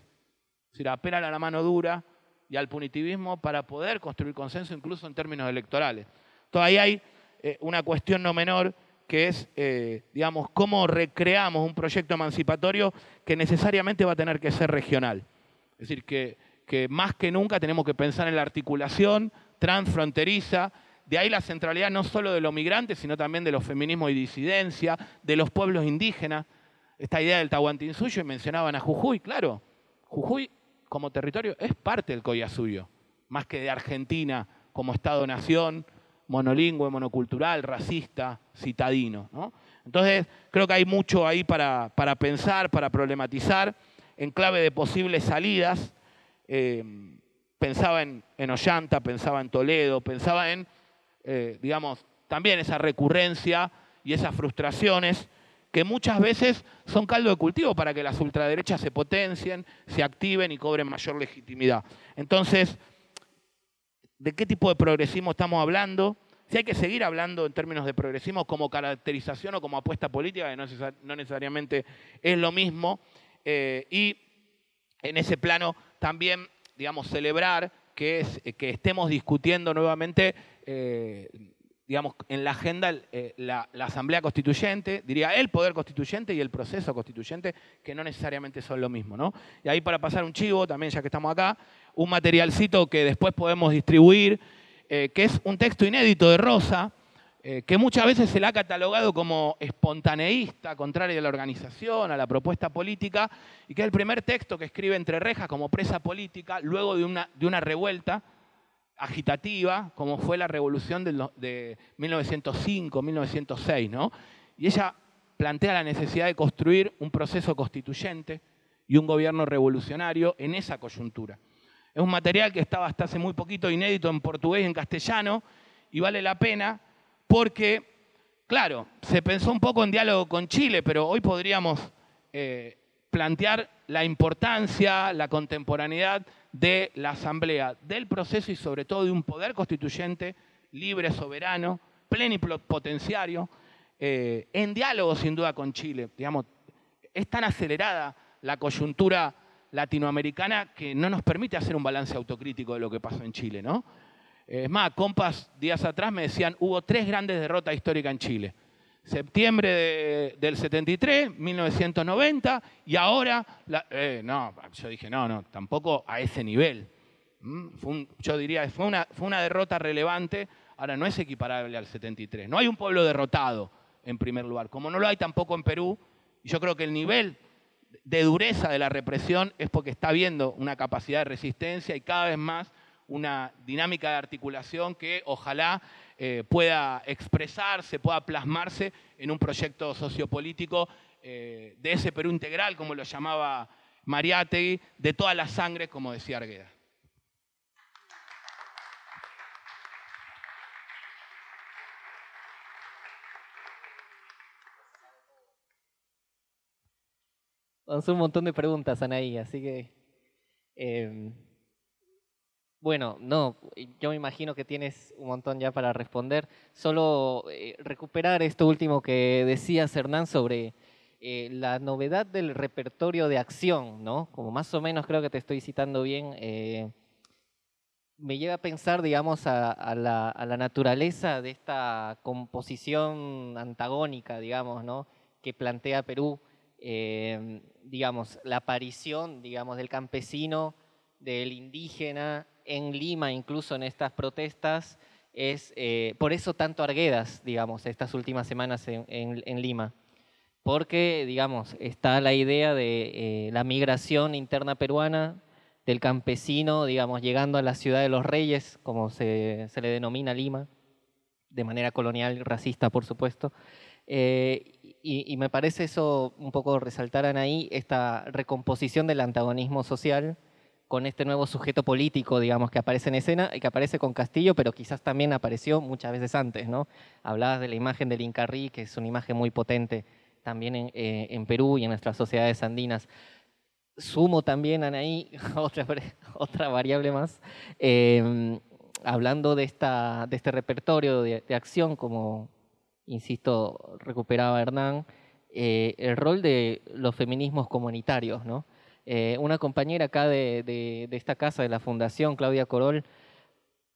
Es decir, apelan a la mano dura y al punitivismo para poder construir consenso incluso en términos electorales. Todavía hay eh, una cuestión no menor que es, eh, digamos, cómo recreamos un proyecto emancipatorio que necesariamente va a tener que ser regional. Es decir, que, más que nunca tenemos que pensar en la articulación transfronteriza de ahí la centralidad no solo de los migrantes, sino también de los feminismos y disidencia, de los pueblos indígenas. Esta idea del Tahuantinsuyo y mencionaban a Jujuy, claro. Jujuy como territorio es parte del Collasuyo, más que de Argentina como Estado-nación, monolingüe, monocultural, racista, citadino. Entonces, creo que hay mucho ahí para, pensar, para problematizar, en clave de posibles salidas. Eh, pensaba en, en Ollanta, pensaba en Toledo, pensaba en eh, digamos, también esa recurrencia y esas frustraciones que muchas veces son caldo de cultivo para que las ultraderechas se potencien, se activen y cobren mayor legitimidad. Entonces, ¿de qué tipo de progresismo estamos hablando? Si hay que seguir hablando en términos de progresismo como caracterización o como apuesta política, que no, necesariamente es lo mismo, eh, y en ese plano también, digamos, celebrar que, que estemos discutiendo nuevamente eh, digamos, en la agenda eh, la, Asamblea Constituyente, diría el Poder Constituyente y el proceso constituyente, que no necesariamente son lo mismo. ¿no? Y ahí para pasar un chivo, también ya que estamos acá, un materialcito que después podemos distribuir, eh, que es un texto inédito de Rosa, que muchas veces se le ha catalogado como espontaneísta, contrario a la organización, a la propuesta política, y que es el primer texto que escribe entre rejas como presa política, luego de una, de una revuelta agitativa, como fue la revolución de 1905, 1906, ¿no? Y ella plantea la necesidad de construir un proceso constituyente y un gobierno revolucionario en esa coyuntura. Es un material que estaba hasta hace muy poquito inédito en portugués y en castellano y vale la pena porque, claro, se pensó un poco en diálogo con Chile, pero hoy podríamos eh, plantear la importancia, la contemporaneidad de la Asamblea, del proceso y sobre todo de un poder constituyente libre, soberano, plenipotenciario, eh, en diálogo sin duda con Chile. Digamos, es tan acelerada la coyuntura latinoamericana que no nos permite hacer un balance autocrítico de lo que pasó en Chile. ¿no? Es más, compas días atrás me decían, hubo tres grandes derrotas históricas en Chile septiembre del 73, 1990, y ahora, eh, no, yo dije, no, no, tampoco a ese nivel. ¿Mm? yo diría, fue una, fue una derrota relevante, ahora no es equiparable al 73. No hay un pueblo derrotado, en primer lugar, como no lo hay tampoco en Perú, y yo creo que el nivel de dureza de la represión es porque está habiendo una capacidad de resistencia y cada vez más una dinámica de articulación que ojalá eh, pueda expresarse, pueda plasmarse en un proyecto sociopolítico eh, de ese Perú integral, como lo llamaba Mariátegui, de toda la sangre, como decía Argueda. Son un montón de preguntas, Anaí, así que em, bueno, no, yo me imagino que tienes un montón ya para responder. Solo eh, recuperar esto último que decías, Hernán, sobre eh, la novedad del repertorio de acción, ¿no? Como más o menos creo que te estoy citando bien, eh, me lleva a pensar, digamos, a, la, naturaleza de esta composición antagónica, digamos, ¿no? Que plantea Perú, eh, digamos, la aparición, digamos, del campesino, del indígena en Lima, incluso en estas protestas, es por eso tanto Arguedas, digamos, estas últimas semanas en Lima porque, digamos, está la idea de eh, la migración interna peruana del campesino, digamos, llegando a la ciudad de los reyes, como se, le denomina Lima, de manera colonial y racista, por supuesto. Eh, y, me parece eso un poco resaltar ahí, esta recomposición del antagonismo social con este nuevo sujeto político, digamos, que aparece en escena y que aparece con Castillo, pero quizás también apareció muchas veces antes, ¿no? Hablabas de la imagen del Incarrí, que es una imagen muy potente también eh, en, Perú y en nuestras sociedades andinas. Sumo también, Anaí, otra, otra variable más, em, hablando de, esta, de este repertorio de, acción, como, insisto, recuperaba Hernán, eh, el rol de los feminismos comunitarios. Eh, una compañera acá de, de, esta casa, de la Fundación, Claudia Corol,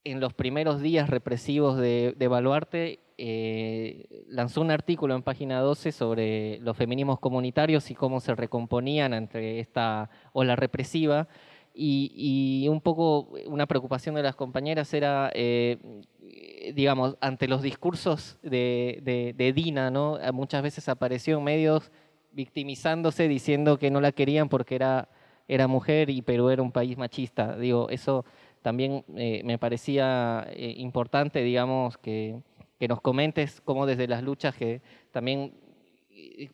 en los primeros días represivos de, de Baluarte, eh, lanzó un artículo en página 12 sobre los feminismos comunitarios y cómo se recomponían entre esta ola represiva. Y, un poco una preocupación de las compañeras era, eh, digamos, ante los discursos de, Dina, ¿no? muchas veces apareció en medios victimizándose, diciendo que no la querían porque era, era mujer y Perú era un país machista. Digo, eso también eh, me parecía importante, digamos, que, que nos comentes cómo desde las luchas que también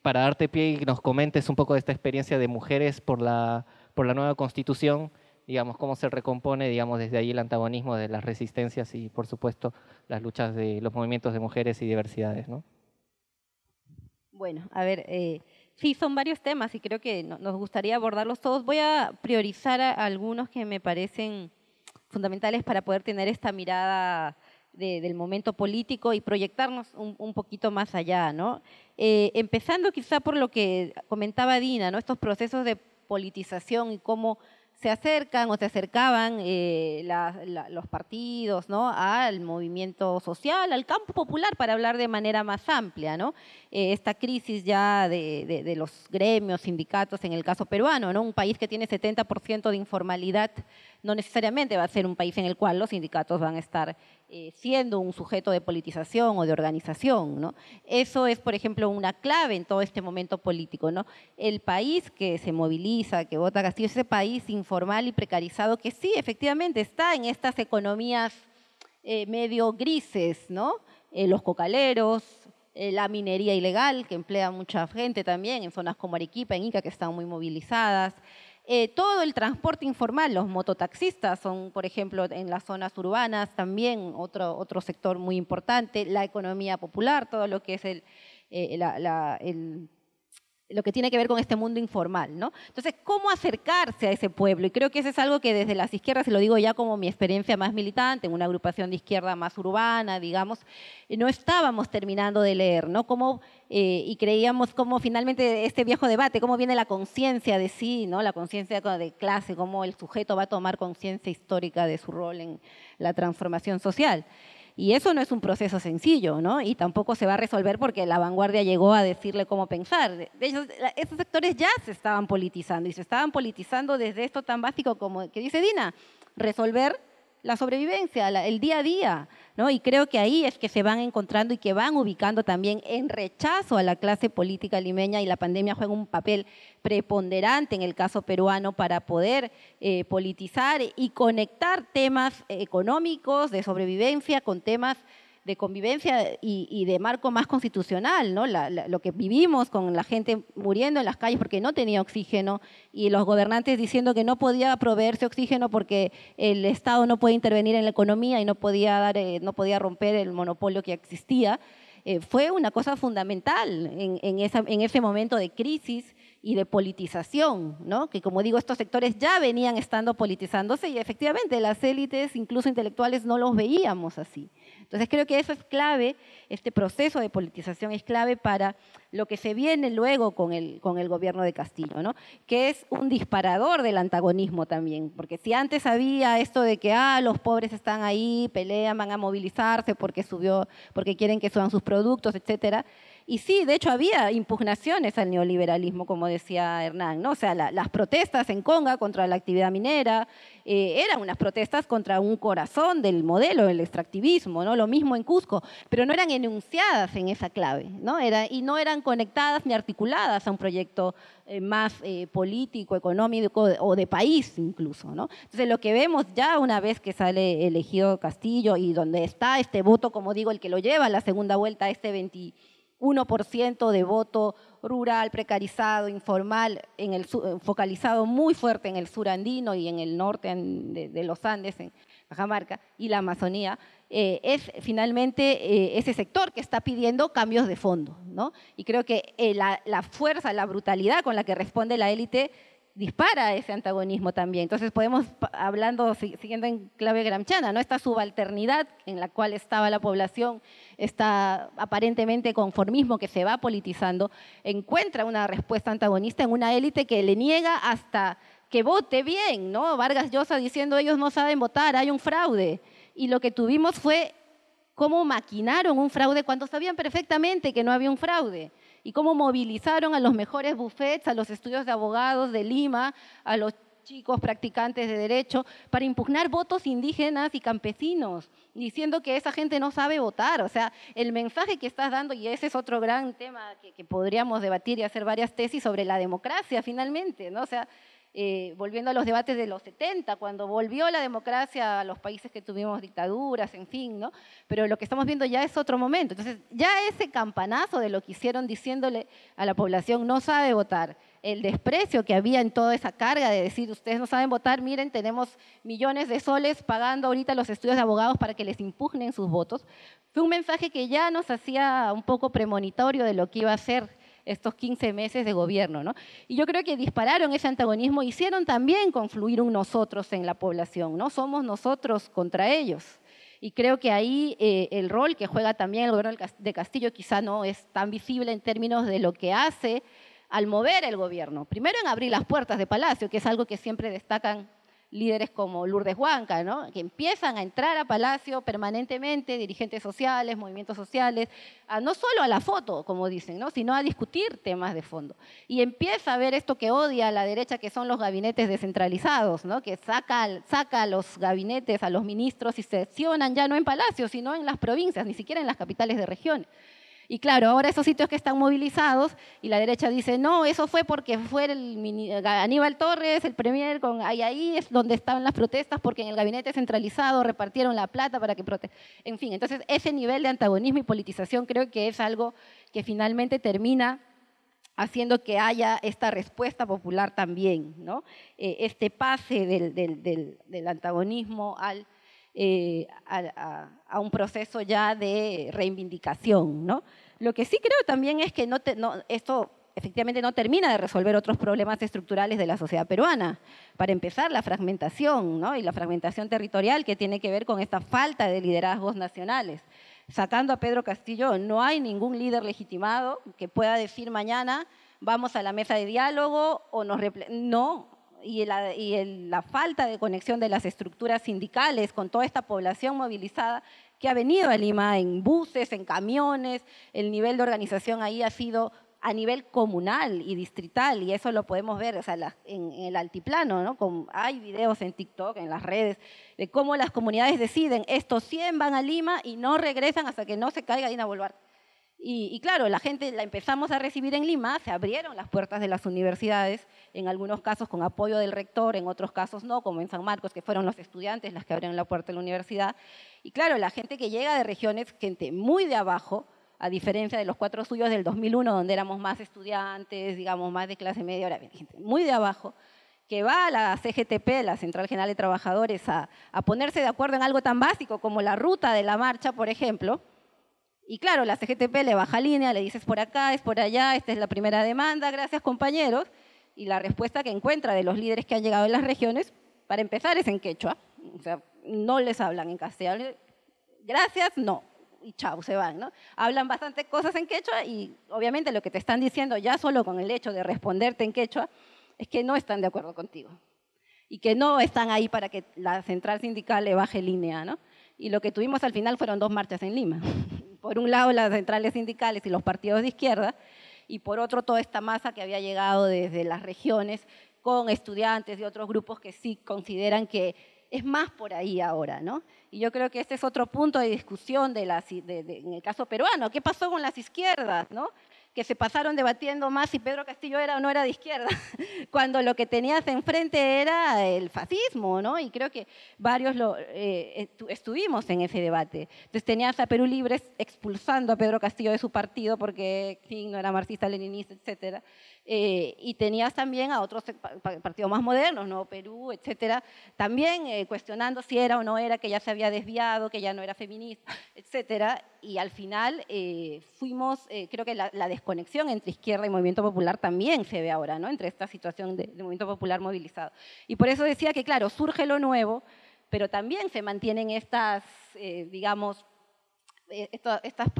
para darte pie y nos comentes un poco de esta experiencia de mujeres por la, por la nueva constitución, digamos, cómo se recompone, digamos, desde ahí el antagonismo de las resistencias y, por supuesto, las luchas de los movimientos de mujeres y diversidades, ¿no? Bueno, a ver, eh, sí, son varios temas y creo que nos gustaría abordarlos todos. Voy a priorizar algunos que me parecen fundamentales para poder tener esta mirada del momento político y proyectarnos un, poquito más allá, ¿no? Eh, empezando quizá por lo que comentaba Dina, ¿no? Estos procesos de politización y cómo se acercan o se acercaban eh, los partidos al movimiento social, al campo popular, para hablar de manera más amplia. Eh, esta crisis ya de, los gremios, sindicatos, en el caso peruano, ¿no? un país que tiene 70% de informalidad, no necesariamente va a ser un país en el cual los sindicatos van a estar eh, siendo un sujeto de politización o de organización. ¿no? Eso es, por ejemplo, una clave en todo este momento político. ¿no? El país que se moviliza, que vota Castillo, es ese país informal y precarizado que sí, efectivamente, está en estas economías eh, medio grises, ¿no? Eh, los cocaleros, la minería ilegal, que emplea mucha gente también en zonas como Arequipa, en Ica, que están muy movilizadas, eh, todo el transporte informal, los mototaxistas son, por ejemplo, en las zonas urbanas también otro, otro sector muy importante, la economía popular, todo lo que es el, eh, el lo que tiene que ver con este mundo informal, ¿no? Entonces, ¿cómo acercarse a ese pueblo? Y creo que eso es algo que desde las izquierdas, y lo digo ya como mi experiencia más militante, en una agrupación de izquierda más urbana, digamos, no estábamos terminando de leer, ¿no? Cómo, eh, y creíamos cómo finalmente este viejo debate, cómo viene la conciencia de sí, ¿no? La conciencia de clase, cómo el sujeto va a tomar conciencia histórica de su rol en la transformación social. Y eso no es un proceso sencillo, ¿no? Y tampoco se va a resolver porque la vanguardia llegó a decirle cómo pensar. De hecho, esos sectores ya se estaban politizando y se estaban politizando desde esto tan básico como que dice Dina, resolver la sobrevivencia, el día a día, ¿no? Y creo que ahí es que se van encontrando y que van ubicando también en rechazo a la clase política limeña y la pandemia juega un papel preponderante en el caso peruano para poder eh, politizar y conectar temas económicos de sobrevivencia con temas de convivencia y, de marco más constitucional, ¿no? lo que vivimos con la gente muriendo en las calles porque no tenía oxígeno y los gobernantes diciendo que no podía proveerse oxígeno porque el Estado no puede intervenir en la economía y no podía, dar, eh, no podía romper el monopolio que existía, eh, fue una cosa fundamental en, ese momento de crisis y de politización, que como digo, estos sectores ya venían estando politizándose y efectivamente las élites, incluso intelectuales, no los veíamos así. Entonces creo que eso es clave, este proceso de politización es clave para lo que se viene luego con el, con el gobierno de Castillo, ¿no? que es un disparador del antagonismo también, porque si antes había esto de que ah, los pobres están ahí, pelean, van a movilizarse porque, subió, porque quieren que suban sus productos, etcétera, y sí, de hecho había impugnaciones al neoliberalismo, como decía Hernán, ¿no? O sea, las protestas en Conga contra la actividad minera eh, eran unas protestas contra un corazón del modelo del extractivismo, ¿no? Lo mismo en Cusco, pero no eran enunciadas en esa clave, ¿no? Era, y no eran conectadas ni articuladas a un proyecto eh, más eh, político, económico o de país incluso, ¿no? Entonces lo que vemos ya una vez que sale elegido Castillo y donde está este voto, como digo, el que lo lleva a la segunda vuelta, este 20 1% de voto rural, precarizado, informal, focalizado muy fuerte en el sur andino y en el norte de, los Andes, en Cajamarca, y la Amazonía, eh, es finalmente eh, ese sector que está pidiendo cambios de fondo. ¿no? Y creo que eh, la fuerza, la brutalidad con la que responde la élite dispara ese antagonismo también. Entonces podemos, hablando, siguiendo en clave gramchana, ¿no? esta subalternidad en la cual estaba la población, esta aparentemente conformismo que se va politizando, encuentra una respuesta antagonista en una élite que le niega hasta que vote bien, ¿no? Vargas Llosa diciendo ellos no saben votar, hay un fraude. Y lo que tuvimos fue cómo maquinaron un fraude cuando sabían perfectamente que no había un fraude y cómo movilizaron a los mejores buffets, a los estudios de abogados de Lima, a los chicos practicantes de derecho, para impugnar votos indígenas y campesinos, diciendo que esa gente no sabe votar. O sea, el mensaje que estás dando, y ese es otro gran tema que, que podríamos debatir y hacer varias tesis sobre la democracia finalmente, ¿no? O sea, eh, volviendo a los debates de los 70, cuando volvió la democracia a los países que tuvimos dictaduras, en fin, ¿no? Pero lo que estamos viendo ya es otro momento. Entonces, ya ese campanazo de lo que hicieron diciéndole a la población no sabe votar, el desprecio que había en toda esa carga de decir, ustedes no saben votar, miren, tenemos millones de soles pagando ahorita los estudios de abogados para que les impugnen sus votos, fue un mensaje que ya nos hacía un poco premonitorio de lo que iba a ser estos 15 meses de gobierno. ¿no? Y yo creo que dispararon ese antagonismo, hicieron también confluir un nosotros en la población, ¿no? somos nosotros contra ellos. Y creo que ahí eh, el rol que juega también el gobierno de Castillo quizá no es tan visible en términos de lo que hace al mover el gobierno. Primero en abrir las puertas de Palacio, que es algo que siempre destacan líderes como Lourdes Huanca, ¿no? que empiezan a entrar a Palacio permanentemente, dirigentes sociales, movimientos sociales, no solo a la foto, como dicen, ¿no? sino a discutir temas de fondo. Y empieza a ver esto que odia la derecha, que son los gabinetes descentralizados, ¿no? que saca, los gabinetes, a los ministros y seccionan ya no en Palacio, sino en las provincias, ni siquiera en las capitales de regiones. Y claro, ahora esos sitios que están movilizados y la derecha dice, no, eso fue porque fue el Aníbal Torres, el premier, con, ahí, ahí es donde estaban las protestas porque en el gabinete centralizado repartieron la plata para que protesten. En fin, entonces ese nivel de antagonismo y politización creo que es algo que finalmente termina haciendo que haya esta respuesta popular también, ¿no? Eh, este pase del, del, antagonismo al, eh, a, un proceso ya de reivindicación. ¿no? Lo que sí creo también es que esto efectivamente no termina de resolver otros problemas estructurales de la sociedad peruana. Para empezar, la fragmentación ¿no? y la fragmentación territorial que tiene que ver con esta falta de liderazgos nacionales. Sacando a Pedro Castillo, no hay ningún líder legitimado que pueda decir mañana vamos a la mesa de diálogo o nos... No, y, la, falta de conexión de las estructuras sindicales con toda esta población movilizada que ha venido a Lima en buses, en camiones, el nivel de organización ahí ha sido a nivel comunal y distrital, y eso lo podemos ver en, el altiplano, ¿no? hay videos en TikTok, en las redes, de cómo las comunidades deciden, estos 100 van a Lima y no regresan hasta que no se caiga Dina Boluarte. Y, claro, la gente la empezamos a recibir en Lima, se abrieron las puertas de las universidades, en algunos casos con apoyo del rector, en otros casos no, como en San Marcos, que fueron los estudiantes las que abrieron la puerta de la universidad. Y claro, la gente que llega de regiones, gente muy de abajo, a diferencia de los cuatro suyos del 2001, donde éramos más estudiantes, digamos, más de clase media, ahora gente muy de abajo, que va a la CGTP, la Central General de Trabajadores, a ponerse de acuerdo en algo tan básico como la ruta de la marcha, por ejemplo, y claro, la CGTP le baja línea, le dices por acá, es por allá, esta es la primera demanda, gracias compañeros. Y la respuesta que encuentra de los líderes que han llegado en las regiones, para empezar, es en quechua. O sea, no les hablan en castellano. gracias, no, y chao, se van, ¿no? Hablan bastante cosas en quechua y obviamente lo que te están diciendo ya solo con el hecho de responderte en quechua es que no están de acuerdo contigo y que no están ahí para que la central sindical le baje línea, ¿no? Y lo que tuvimos al final fueron dos marchas en Lima. Por un lado las centrales sindicales y los partidos de izquierda y por otro toda esta masa que había llegado desde las regiones con estudiantes y otros grupos que sí consideran que es más por ahí ahora, ¿no? Y yo creo que este es otro punto de discusión en el caso peruano. ¿Qué pasó con las izquierdas, no? Que se pasaron debatiendo más si Pedro Castillo era o no era de izquierda, cuando lo que tenías enfrente era el fascismo, ¿no? Y creo que varios lo, eh, estuvimos en ese debate. Entonces tenías a Perú Libre expulsando a Pedro Castillo de su partido porque no era marxista, leninista, etcétera. Eh, y tenías también a otros partidos más modernos, ¿no? Perú, etcétera, también eh, cuestionando si era o no era, que ya se había desviado, que ya no era feminista, etcétera. Y al final eh, fuimos, creo que la, desconexión entre izquierda y movimiento popular también se ve ahora, ¿no? Entre esta situación de, movimiento popular movilizado. Y por eso decía que, claro, surge lo nuevo, pero también se mantienen estas, digamos, eh, estas, estas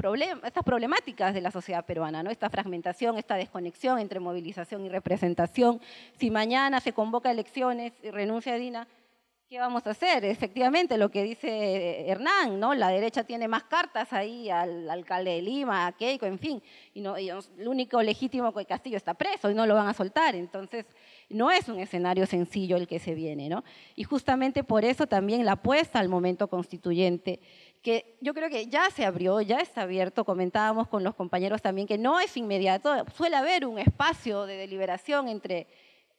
problemáticas de la sociedad peruana, ¿no? esta fragmentación, esta desconexión entre movilización y representación. Si mañana se convoca elecciones y renuncia Dina, ¿qué vamos a hacer? Efectivamente, lo que dice Hernán, ¿no? La derecha tiene más cartas ahí al alcalde de Lima, a Keiko, en fin, y, no, el único legítimo que Castillo está preso y no lo van a soltar. Entonces, no es un escenario sencillo el que se viene, ¿no? Y justamente por eso también la apuesta al momento constituyente que yo creo que ya se abrió, ya está abierto, comentábamos con los compañeros también que no es inmediato, suele haber un espacio de deliberación entre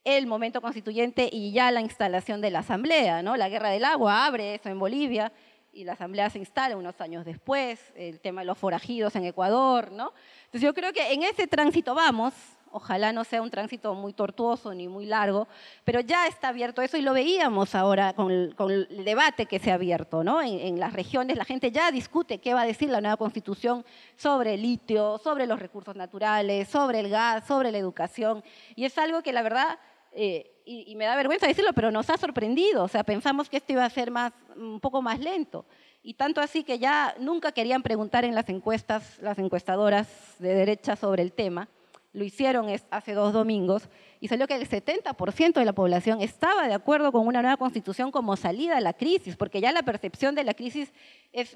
el momento constituyente y ya la instalación de la asamblea, ¿no? La guerra del agua abre eso en Bolivia y la asamblea se instala unos años después, el tema de los forajidos en Ecuador, ¿no? Entonces yo creo que en ese tránsito vamos, Ojalá no sea un tránsito muy tortuoso ni muy largo, pero ya está abierto eso y lo veíamos ahora con el, debate que se ha abierto. ¿no? En, las regiones la gente ya discute qué va a decir la nueva constitución sobre el litio, sobre los recursos naturales, sobre el gas, sobre la educación. Y es algo que la verdad, eh, y, me da vergüenza decirlo, pero nos ha sorprendido. O sea, pensamos que esto iba a ser más, un poco más lento. Y tanto así que ya nunca querían preguntar en las encuestas, las encuestadoras de derecha sobre el tema lo hicieron hace dos domingos, y salió que el 70% de la población estaba de acuerdo con una nueva constitución como salida a la crisis, porque ya la percepción de la crisis es,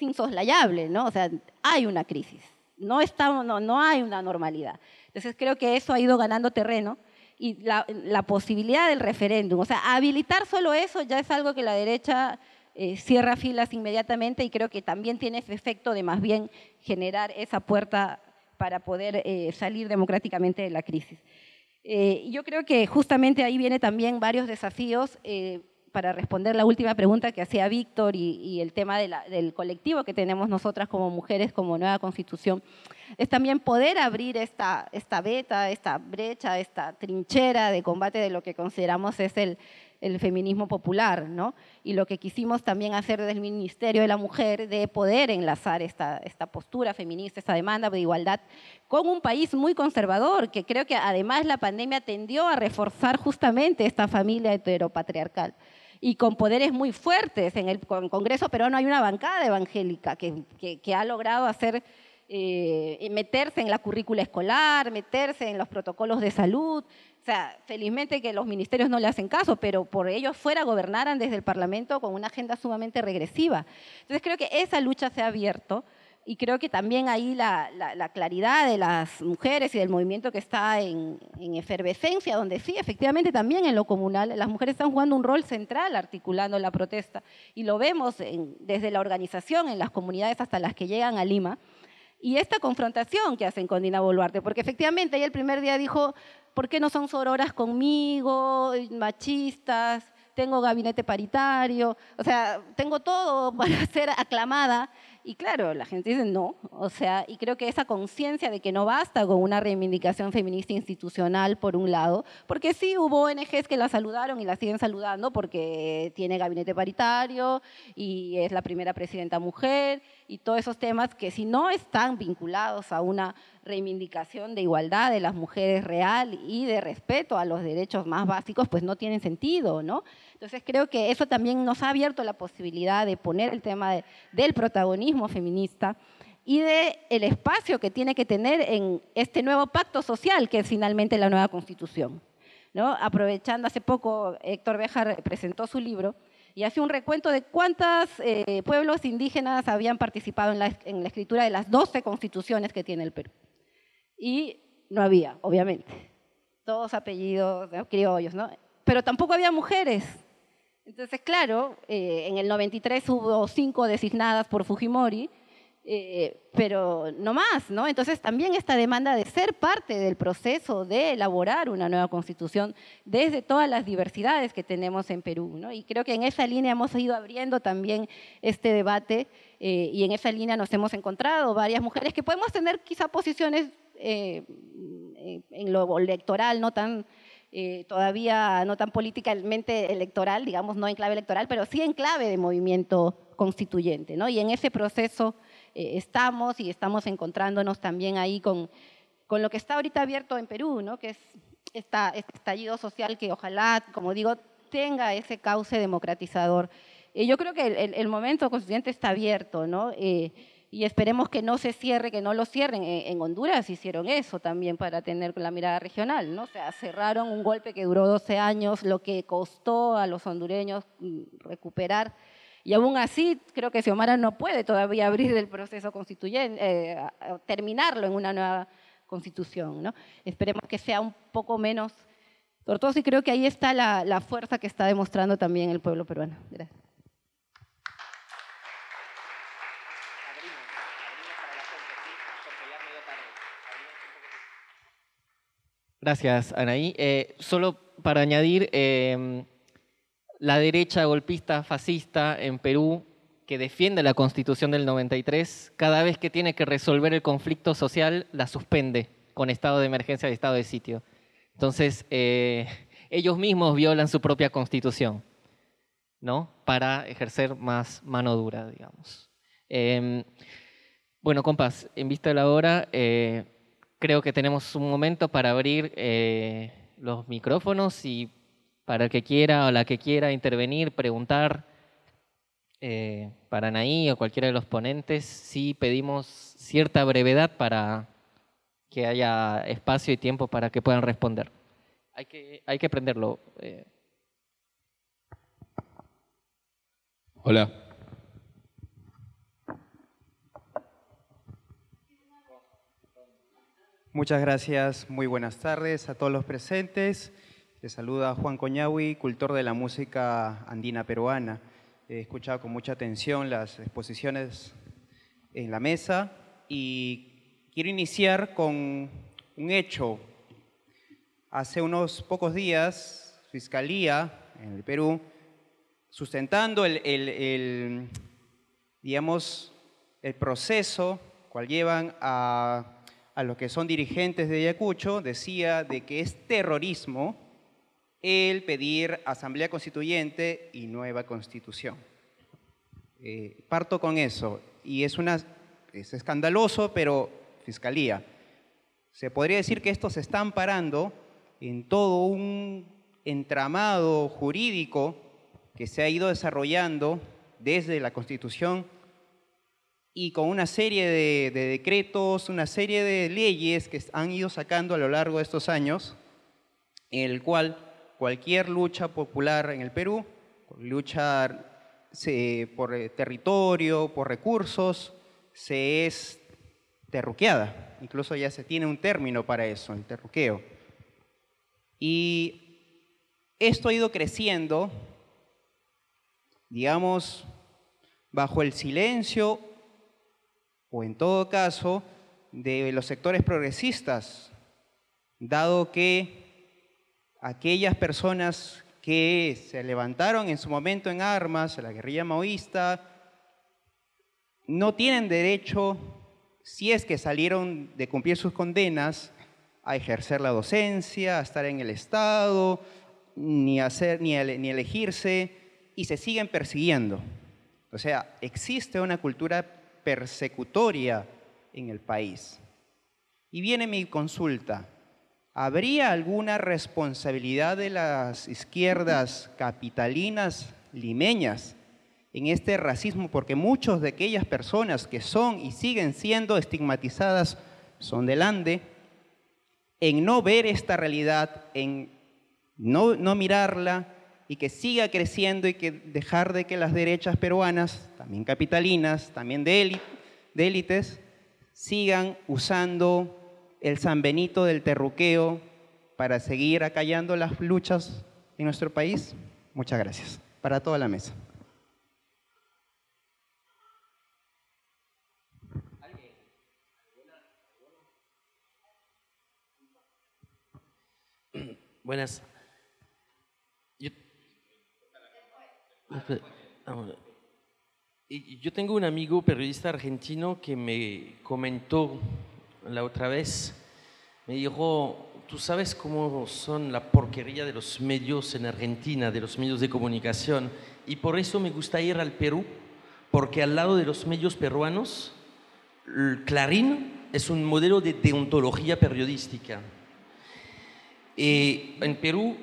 insoslayable, ¿no? O sea, hay una crisis, no, estamos, no, no hay una normalidad. Entonces creo que eso ha ido ganando terreno y la, la posibilidad del referéndum, o sea, habilitar solo eso ya es algo que la derecha eh, cierra filas inmediatamente y creo que también tiene ese efecto de más bien generar esa puerta para poder eh, salir democráticamente de la crisis. Eh, yo creo que justamente ahí viene también varios desafíos eh, para responder la última pregunta que hacía Víctor y, el tema del colectivo que tenemos nosotras como mujeres, como nueva constitución, es también poder abrir esta, esta beta, esta brecha, esta trinchera de combate de lo que consideramos es el, el feminismo popular, ¿no? Y lo que quisimos también hacer desde el Ministerio de la Mujer, de poder enlazar esta, esta postura feminista, esta demanda de igualdad, con un país muy conservador, que creo que además la pandemia tendió a reforzar justamente esta familia heteropatriarcal y con poderes muy fuertes. En el Congreso peruano hay una bancada evangélica que, que, ha logrado hacer, eh, meterse en la currícula escolar, meterse en los protocolos de salud, o sea, felizmente que los ministerios no le hacen caso, pero por ellos fuera gobernaran desde el Parlamento con una agenda sumamente regresiva. Entonces creo que esa lucha se ha abierto y creo que también ahí la, claridad de las mujeres y del movimiento que está en, efervescencia, donde sí, efectivamente también en lo comunal las mujeres están jugando un rol central articulando la protesta y lo vemos desde la organización en las comunidades hasta las que llegan a Lima. Y esta confrontación que hacen con Dina Boluarte, porque efectivamente ella el primer día dijo, ¿por qué no son sororas conmigo, machistas? Tengo gabinete paritario, o sea, tengo todo para ser aclamada Y claro, la gente dice no, o sea, y creo que esa conciencia de que no basta con una reivindicación feminista institucional, por un lado, porque sí hubo ONGs que la saludaron y la siguen saludando porque tiene gabinete paritario y es la primera presidenta mujer y todos esos temas que si no están vinculados a una reivindicación de igualdad de las mujeres real y de respeto a los derechos más básicos, pues no tienen sentido, ¿no? Entonces creo que eso también nos ha abierto la posibilidad de poner el tema del protagonismo feminista y de el espacio que tiene que tener en este nuevo pacto social que es finalmente la nueva constitución. ¿no? Aprovechando hace poco, Héctor Bejar presentó su libro y hace un recuento de cuántos eh, pueblos indígenas habían participado en la, en la escritura de las 12 constituciones que tiene el Perú. Y no había, obviamente. Todos apellidos criollos, ¿no? Pero tampoco había mujeres. Entonces, claro, eh, en el 93 hubo cinco designadas por Fujimori, eh, pero no más, ¿no? Entonces también esta demanda de ser parte del proceso de elaborar una nueva constitución desde todas las diversidades que tenemos en Perú, ¿no? Y creo que en esa línea hemos ido abriendo también este debate eh, y en esa línea nos hemos encontrado varias mujeres que podemos tener quizá posiciones en lo electoral no tan eh, todavía no tan políticamente electoral, digamos, no en clave electoral, pero sí en clave de movimiento constituyente. ¿no? Y en ese proceso eh, estamos y estamos encontrándonos también ahí con, con lo que está ahorita abierto en Perú, ¿no? que es esta, este estallido social que ojalá, como digo, tenga ese cauce democratizador. Eh, yo creo que el, el, momento constituyente está abierto, ¿no? Y esperemos que no se cierre, que no lo cierren. En, Honduras hicieron eso también para tener la mirada regional, ¿no? O sea, cerraron un golpe que duró 12 años, lo que costó a los hondureños mm, recuperar. Y aún así, creo que Xiomara no puede todavía abrir el proceso constituyente, eh, terminarlo en una nueva constitución, ¿no? Esperemos que sea un poco menos tortuoso y creo que ahí está la, la fuerza que está demostrando también el pueblo peruano. Gracias. Gracias, Anaí. Eh, solo para añadir, em, la derecha golpista fascista en Perú, que defiende la constitución del 93, cada vez que tiene que resolver el conflicto social, la suspende con estado de emergencia y estado de sitio. Entonces, eh, ellos mismos violan su propia constitución, ¿no? Para ejercer más mano dura, digamos. Em, bueno, compas, en vista de la hora, eh, creo que tenemos un momento para abrir eh, los micrófonos y para el que quiera o la que quiera intervenir, preguntar, eh, para Anaí o cualquiera de los ponentes, sí pedimos cierta brevedad para que haya espacio y tiempo para que puedan responder. Hay que, hay que aprenderlo. Eh. Hola. Muchas gracias, muy buenas tardes a todos los presentes. Les saluda Juan Coñahui, cultor de la música andina peruana. He escuchado con mucha atención las exposiciones en la mesa y quiero iniciar con un hecho. Hace unos pocos días, Fiscalía en el Perú, sustentando el, digamos, el proceso cual llevan a a los que son dirigentes de Ayacucho, decía de que es terrorismo el pedir asamblea constituyente y nueva constitución. Eh, parto con eso, y es, una, es escandaloso, pero fiscalía. Se podría decir que estos se están parando en todo un entramado jurídico que se ha ido desarrollando desde la Constitución y con una serie de, decretos, una serie de leyes que han ido sacando a lo largo de estos años, en el cual cualquier lucha popular en el Perú, lucha por eh, territorio, por recursos, se es terruqueada. Incluso ya se tiene un término para eso, el terruqueo. Y esto ha ido creciendo, digamos, bajo el silencio o en todo caso de los sectores progresistas, dado que aquellas personas que se levantaron en su momento en armas, la guerrilla maoísta, no tienen derecho, si es que salieron de cumplir sus condenas, a ejercer la docencia, a estar en el Estado, ni, hacer, ni, ni elegirse, y se siguen persiguiendo. O sea, existe una cultura persecutoria en el país. Y viene mi consulta. ¿Habría alguna responsabilidad de las izquierdas capitalinas limeñas en este racismo? Porque muchas de aquellas personas que son y siguen siendo estigmatizadas son del Ande, en no ver esta realidad, en no, no mirarla y que siga creciendo y que dejar de que las derechas peruanas, también capitalinas, también de élites, sigan usando el San Benito del terruqueo para seguir acallando las luchas en nuestro país? Muchas gracias. Para toda la mesa. Buenas. Yo, tengo un amigo periodista argentino que me comentó la otra vez, me dijo, tú sabes cómo son la porquería de los medios en Argentina, de los medios de comunicación, y por eso me gusta ir al Perú, porque al lado de los medios peruanos, Clarín es un modelo de deontología periodística. Eh, en Perú,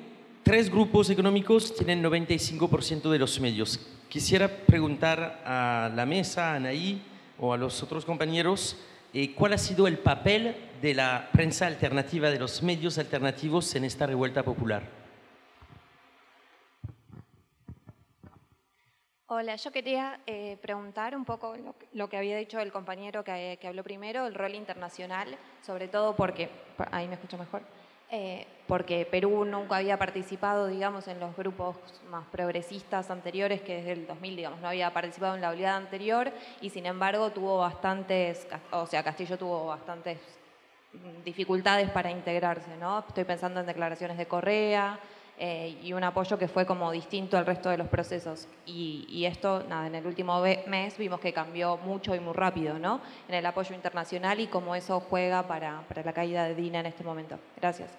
tres grupos económicos tienen 95% de los medios. Quisiera preguntar a la mesa, a Anaí o a los otros compañeros, eh, ¿cuál ha sido el papel de la prensa alternativa, de los medios alternativos en esta revuelta popular? Hola, yo quería eh, preguntar un poco lo, que había dicho el compañero que, que habló primero, el rol internacional, sobre todo porque, ahí me escucho mejor, eh, porque Perú nunca había participado, digamos, en los grupos más progresistas anteriores, que desde el 2000, digamos, no había participado en la oleada anterior, y sin embargo tuvo bastantes, o sea, Castillo tuvo bastantes dificultades para integrarse, ¿no? Estoy pensando en declaraciones de Correa, eh, y un apoyo que fue como distinto al resto de los procesos. Y, esto, nada, en el último mes vimos que cambió mucho y muy rápido, ¿no? En el apoyo internacional y cómo eso juega para, para la caída de Dina en este momento. Gracias.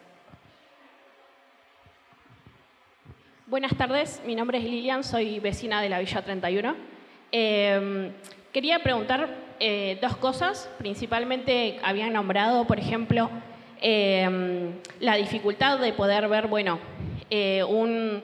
Buenas tardes, mi nombre es Lilian, soy vecina de la Villa 31. Em, quería preguntar eh, dos cosas. Principalmente habían nombrado, por ejemplo, em, la dificultad de poder ver, bueno, eh, un,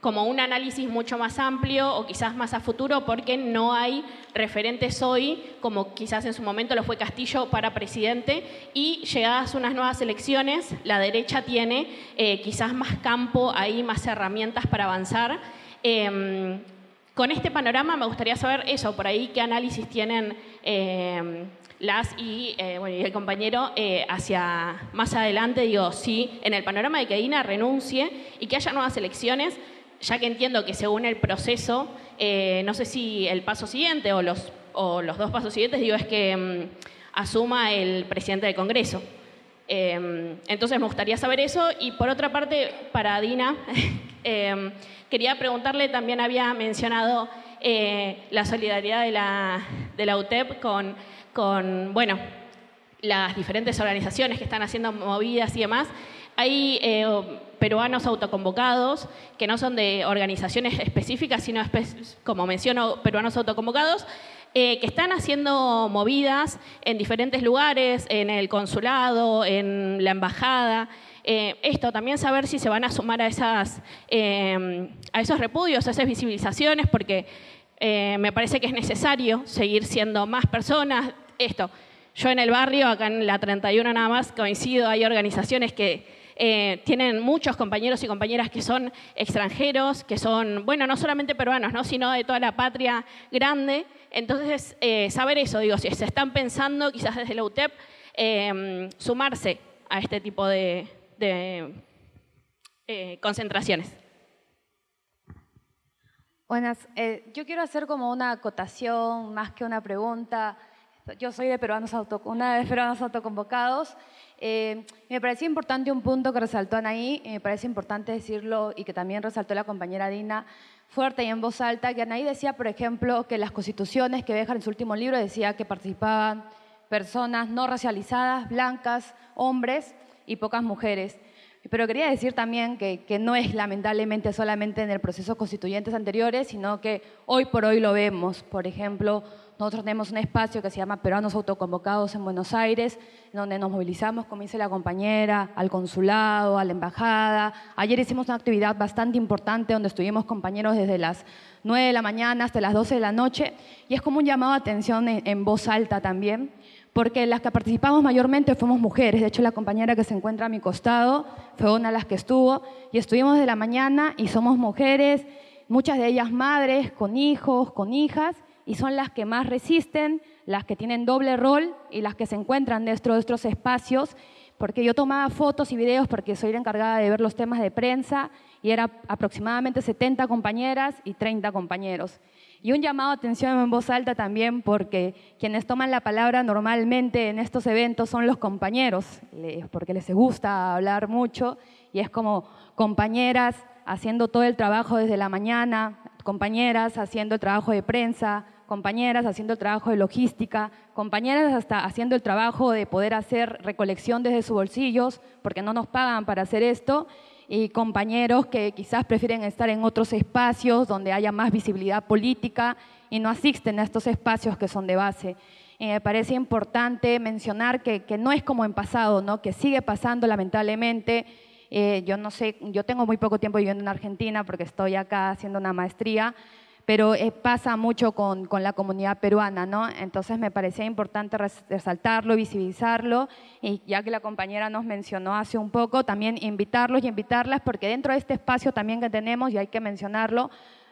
como un análisis mucho más amplio o quizás más a futuro porque no hay referentes hoy, como quizás en su momento lo fue Castillo para presidente, y llegadas unas nuevas elecciones, la derecha tiene eh, quizás más campo ahí, más herramientas para avanzar. Em, con este panorama me gustaría saber eso, por ahí qué análisis tienen em, las y, eh, bueno, y, el compañero eh, hacia más adelante, digo, sí, en el panorama de que Dina renuncie y que haya nuevas elecciones, ya que entiendo que según el proceso, eh, no sé si el paso siguiente o los, o los dos pasos siguientes, digo, es que mm, asuma el presidente del Congreso. Em, entonces me gustaría saber eso. Y por otra parte, para Dina, em, quería preguntarle, también había mencionado la solidaridad de la, de la UTEP con con, bueno, las diferentes organizaciones que están haciendo movidas y demás. Hay eh, peruanos autoconvocados que no son de organizaciones específicas, sino, como menciono, peruanos autoconvocados, eh, que están haciendo movidas en diferentes lugares, en el consulado, en la embajada. Eh, esto, también saber si se van a sumar a, esas, a esos repudios, a esas visibilizaciones, porque me parece que es necesario seguir siendo más personas. Esto, yo en el barrio, acá en la 31 nada más, coincido, hay organizaciones que eh, tienen muchos compañeros y compañeras que son extranjeros, que son, bueno, no solamente peruanos, ¿no? sino de toda la patria grande. Entonces, eh, saber eso, digo, si se están pensando quizás desde la UTEP, sumarse a este tipo de concentraciones. Buenas, eh, yo quiero hacer como una acotación más que una pregunta. Yo soy de peruanos, auto, una de peruanos autoconvocados Eh, me parecía importante un punto que resaltó Anaí, me parece importante decirlo y que también resaltó la compañera Dina, fuerte y en voz alta, que Anaí decía, por ejemplo, que las constituciones que dejan en su último libro decía que participaban personas no racializadas, blancas, hombres y pocas mujeres. Pero quería decir también que, que, no es lamentablemente solamente en el proceso constituyentes anteriores, sino que hoy por hoy lo vemos. Por ejemplo, nosotros tenemos un espacio que se llama Peruanos Autoconvocados en Buenos Aires, donde nos movilizamos, como dice la compañera, al consulado, a la embajada. Ayer hicimos una actividad bastante importante donde estuvimos compañeros desde las 9 de la mañana hasta las 12 de la noche y es como un llamado a atención en, en voz alta también porque las que participamos mayormente fuimos mujeres. De hecho, la compañera que se encuentra a mi costado fue una de las que estuvo y estuvimos de la mañana y somos mujeres, muchas de ellas madres, con hijos, con hijas, y son las que más resisten, las que tienen doble rol y las que se encuentran dentro de estos espacios, porque yo tomaba fotos y videos porque soy la encargada de ver los temas de prensa y era aproximadamente 70 compañeras y 30 compañeros. Y un llamado a atención en voz alta también porque quienes toman la palabra normalmente en estos eventos son los compañeros, porque les gusta hablar mucho y es como compañeras haciendo todo el trabajo desde la mañana, compañeras haciendo el trabajo de prensa, compañeras haciendo el trabajo de logística, compañeras hasta haciendo el trabajo de poder hacer recolección desde sus bolsillos, porque no nos pagan para hacer esto, y compañeros que quizás prefieren estar en otros espacios donde haya más visibilidad política y no asisten a estos espacios que son de base. Y me parece importante mencionar que, que, no es como en pasado, ¿no? que sigue pasando lamentablemente. Eh, yo no sé, yo tengo muy poco tiempo viviendo en Argentina porque estoy acá haciendo una maestría, pero eh, pasa mucho con, con, la comunidad peruana, ¿no? Entonces me parecía importante resaltarlo, visibilizarlo, y ya que la compañera nos mencionó hace un poco, también invitarlos y invitarlas, porque dentro de este espacio también que tenemos, y hay que mencionarlo,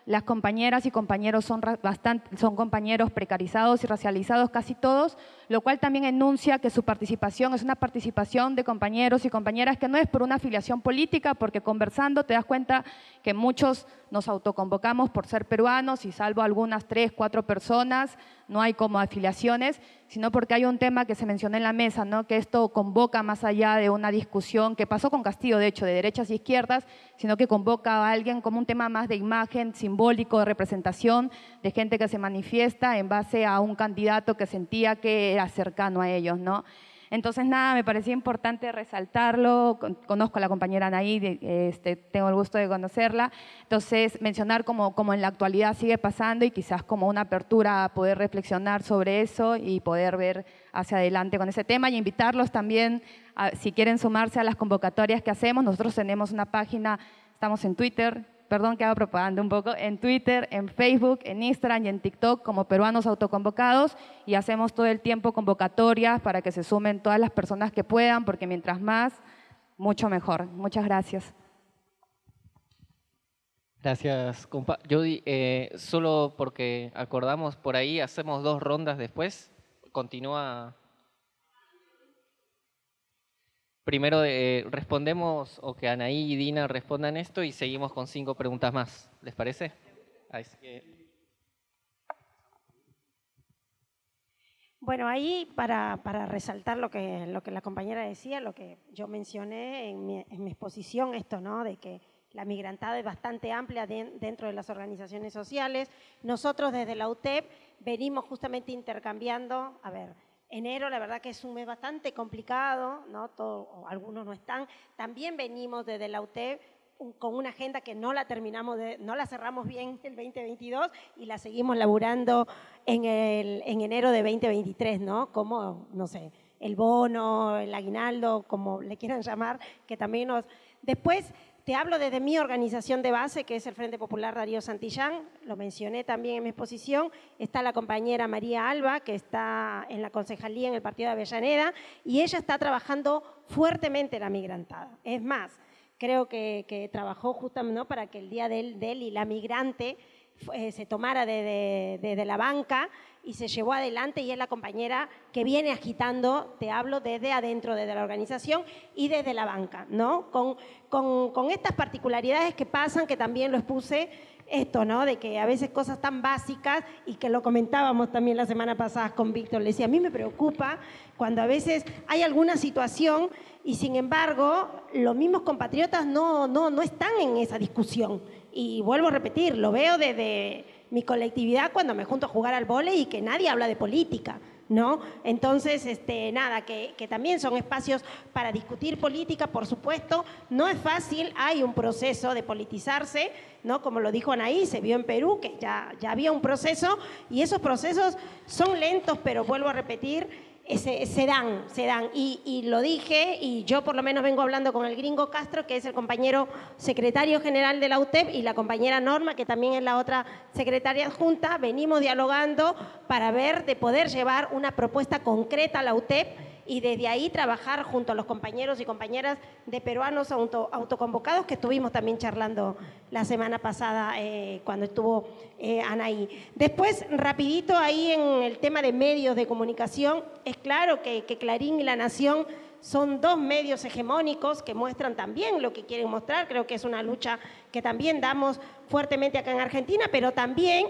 las compañeras y compañeros son, bastante, son compañeros precarizados y racializados casi todos, lo cual también enuncia que su participación es una participación de compañeros y compañeras que no es por una afiliación política, porque conversando te das cuenta que muchos nos autoconvocamos por ser peruanos y salvo algunas tres, cuatro personas, no hay como afiliaciones, sino porque hay un tema que se mencionó en la mesa, ¿no? que esto convoca más allá de una discusión que pasó con Castillo, de hecho, de derechas y izquierdas, sino que convoca a alguien como un tema más de imagen, simbólico, de representación, de gente que se manifiesta en base a un candidato que sentía que era cercano a ellos. ¿no? Entonces, nada, me parecía importante resaltarlo. Conozco a la compañera Anaí, este, tengo el gusto de conocerla. Entonces, mencionar cómo, cómo, en la actualidad sigue pasando y quizás como una apertura a poder reflexionar sobre eso y poder ver hacia adelante con ese tema y invitarlos también, a, si quieren sumarse a las convocatorias que hacemos. Nosotros tenemos una página, estamos en Twitter, perdón que hago propaganda un poco, en Twitter, en Facebook, en Instagram y en TikTok como peruanos autoconvocados y hacemos todo el tiempo convocatorias para que se sumen todas las personas que puedan, porque mientras más, mucho mejor. Muchas gracias. Gracias, compa. Yo eh, solo porque acordamos por ahí, hacemos dos rondas después. Continúa Primero eh, respondemos o que Anaí y Dina respondan esto y seguimos con cinco preguntas más. ¿Les parece? Bueno, ahí para, para, resaltar lo que, lo que la compañera decía, lo que yo mencioné en mi, en mi exposición, esto, ¿no? De que la migrantada es bastante amplia dentro de las organizaciones sociales. Nosotros desde la UTEP venimos justamente intercambiando, a ver, Enero, la verdad que es un mes bastante complicado, ¿no? Algunos no están. También venimos desde la UTEP con una agenda que no la terminamos, de, no la cerramos bien el 2022 y la seguimos laburando en, el, en enero de 2023, ¿no? Como, no sé, el bono, el aguinaldo, como le quieran llamar, que también nos... Después te hablo desde mi organización de base, que es el Frente Popular Darío Santillán, lo mencioné también en mi exposición, está la compañera María Alba, que está en la concejalía en el Partido de Avellaneda, y ella está trabajando fuertemente la migrantada. Es más, creo que, trabajó justamente para que el día de él, y la migrante eh, se tomara desde la banca y se llevó adelante y es la compañera que viene agitando, te hablo desde adentro, desde la organización y desde la banca, ¿no? Con, con, con estas particularidades que pasan, que también lo expuse, esto, ¿no? De que a veces cosas tan básicas, y que lo comentábamos también la semana pasada con Víctor, le decía, a mí me preocupa cuando a veces hay alguna situación y sin embargo los mismos compatriotas no, no, no están en esa discusión. Y vuelvo a repetir, lo veo desde mi colectividad cuando me junto a jugar al vole y que nadie habla de política. ¿no? Entonces, este, nada, que, que, también son espacios para discutir política, por supuesto. No es fácil, hay un proceso de politizarse, ¿no? Como lo dijo Anaí, se vio en Perú, que ya, ya había un proceso, y esos procesos son lentos, pero vuelvo a repetir, se, dan, se dan. Y, y, lo dije, y yo por lo menos vengo hablando con el gringo Castro, que es el compañero secretario general de la UTEP, y la compañera Norma, que también es la otra secretaria adjunta, venimos dialogando para ver de poder llevar una propuesta concreta a la UTEP y desde ahí trabajar junto a los compañeros y compañeras de peruanos auto, autoconvocados que estuvimos también charlando la semana pasada eh, cuando estuvo eh, Anaí. Después, rapidito ahí en el tema de medios de comunicación, es claro que, Clarín y La Nación son dos medios hegemónicos que muestran también lo que quieren mostrar. Creo que es una lucha que también damos fuertemente acá en Argentina, pero también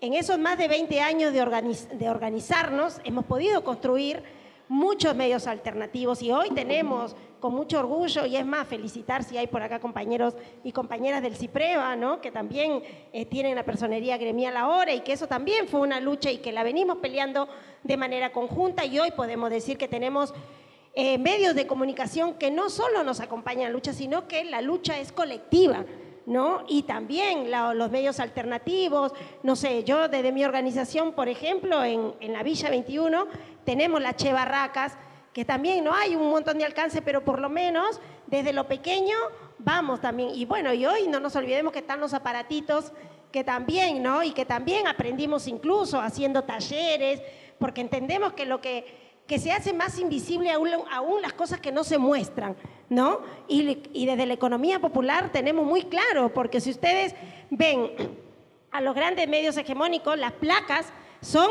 en esos más de 20 años de, organiz de organizarnos hemos podido construir muchos medios alternativos y hoy tenemos con mucho orgullo y es más felicitar si hay por acá compañeros y compañeras del CIPREVA, ¿no? que también eh, tienen la personería gremial ahora y que eso también fue una lucha y que la venimos peleando de manera conjunta y hoy podemos decir que tenemos eh, medios de comunicación que no solo nos acompañan en la lucha, sino que la lucha es colectiva. ¿No? Y también los medios alternativos, no sé, yo desde mi organización, por ejemplo, en, en la Villa 21, tenemos las Che Barracas, que también no hay un montón de alcance, pero por lo menos desde lo pequeño vamos también. Y bueno, y hoy no nos olvidemos que están los aparatitos que también, ¿no? Y que también aprendimos incluso haciendo talleres, porque entendemos que lo que, que se hace más invisible aún, aún las cosas que no se muestran, ¿no? Y, y desde la economía popular tenemos muy claro, porque si ustedes ven a los grandes medios hegemónicos, las placas son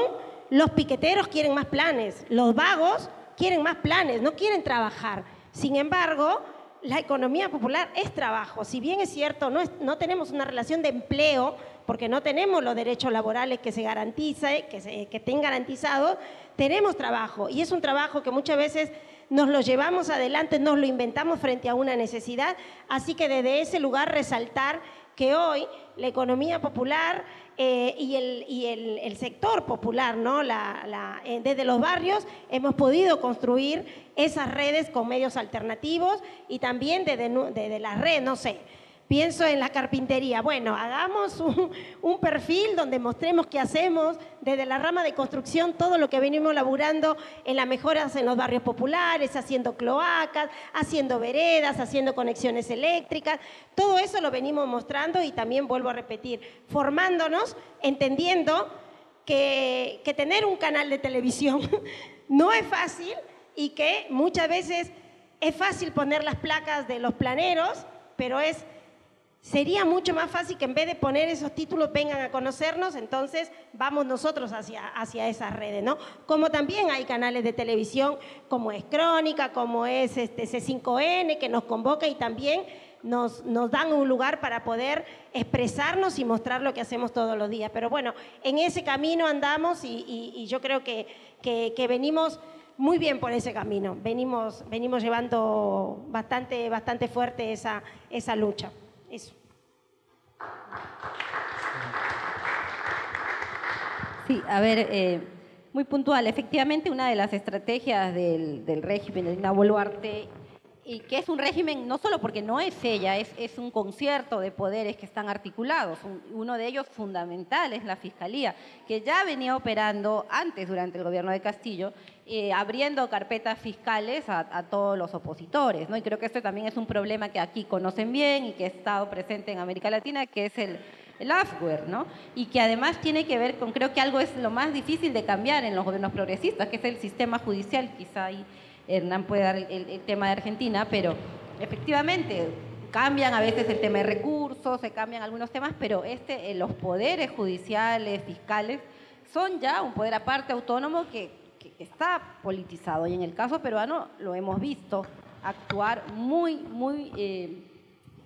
los piqueteros quieren más planes, los vagos quieren más planes, no quieren trabajar. Sin embargo, la economía popular es trabajo. Si bien es cierto, no, tenemos una relación de empleo, porque no tenemos los derechos laborales que se garantice, que, se, que estén garantizados, tenemos trabajo. Y es un trabajo que muchas veces nos lo llevamos adelante, nos lo inventamos frente a una necesidad. Así que desde ese lugar resaltar que hoy la economía popular eh, y, el, y el, el, sector popular, ¿no? La, la, eh, desde los barrios hemos podido construir esas redes con medios alternativos y también desde, desde la red, no sé, Pienso en la carpintería. Bueno, hagamos un, perfil donde mostremos qué hacemos desde la rama de construcción, todo lo que venimos laburando en las mejoras en los barrios populares, haciendo cloacas, haciendo veredas, haciendo conexiones eléctricas. Todo eso lo venimos mostrando y también vuelvo a repetir, formándonos, entendiendo que tener un canal de televisión no es fácil y que muchas veces es fácil poner las placas de los planeros, pero es sería mucho más fácil que en vez de poner esos títulos vengan a conocernos, entonces vamos nosotros hacia, hacia esas redes, ¿no? Como también hay canales de televisión como es Crónica, como es este C5N, que nos convoca y también nos, nos dan un lugar para poder expresarnos y mostrar lo que hacemos todos los días. Pero bueno, en ese camino andamos y, yo creo que, que, que venimos muy bien por ese camino. Venimos, venimos llevando bastante, bastante fuerte esa, esa lucha. Eso. Sí, a ver, eh, muy puntual. Efectivamente, una de las estrategias del, régimen de Dina Boluarte, y que es un régimen no solo porque no es ella, es, un concierto de poderes que están articulados. Un, uno de ellos fundamental es la Fiscalía, que ya venía operando antes durante el gobierno de Castillo eh, abriendo carpetas fiscales a, todos los opositores. ¿no? Y creo que este también es un problema que aquí conocen bien y que ha estado presente en América Latina, que es el, el ¿no? Y que además tiene que ver con, creo que algo es lo más difícil de cambiar en los gobiernos progresistas, que es el sistema judicial. Quizá ahí Hernán puede dar el, tema de Argentina, pero efectivamente cambian a veces el tema de recursos, se cambian algunos temas, pero este, eh, los poderes judiciales, fiscales, son ya un poder aparte autónomo que está politizado y en el caso peruano lo hemos visto actuar muy, muy, eh,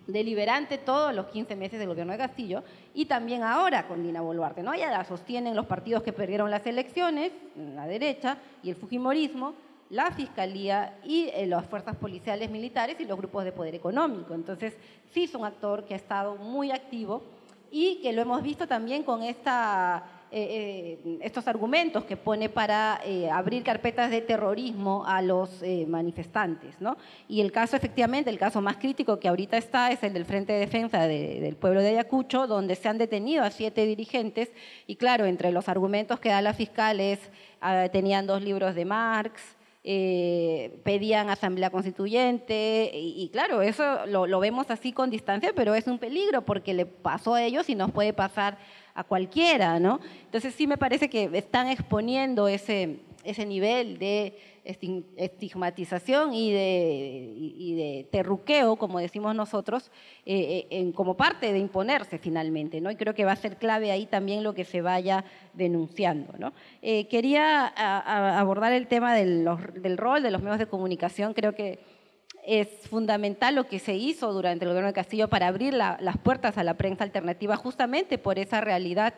deliberante todos los 15 meses del gobierno de Castillo y también ahora con Dina Boluarte. ¿no? Ya la sostienen los partidos que perdieron las elecciones, la derecha y el Fujimorismo, la Fiscalía y eh, las fuerzas policiales militares y los grupos de poder económico. Entonces, sí es un actor que ha estado muy activo y que lo hemos visto también con esta eh, eh, estos argumentos que pone para eh, abrir carpetas de terrorismo a los manifestantes. ¿no? Y el caso, efectivamente, el caso más crítico que ahorita está es el del Frente de Defensa del Pueblo de Ayacucho, donde se han detenido a siete dirigentes y claro, entre los argumentos que da la fiscal es, ah, tenían dos libros de Marx, pedían asamblea constituyente y, claro, eso lo, vemos así con distancia, pero es un peligro porque le pasó a ellos y nos puede pasar a cualquiera, ¿no? Entonces sí me parece que están exponiendo ese, ese nivel de estigmatización y de, y terruqueo, como decimos nosotros, eh, eh, como parte de imponerse finalmente, ¿no? Y creo que va a ser clave ahí también lo que se vaya denunciando, ¿no? Eh, quería abordar el tema del rol de los medios de comunicación, creo que es fundamental lo que se hizo durante el gobierno de Castillo para abrir las puertas a la prensa alternativa justamente por esa realidad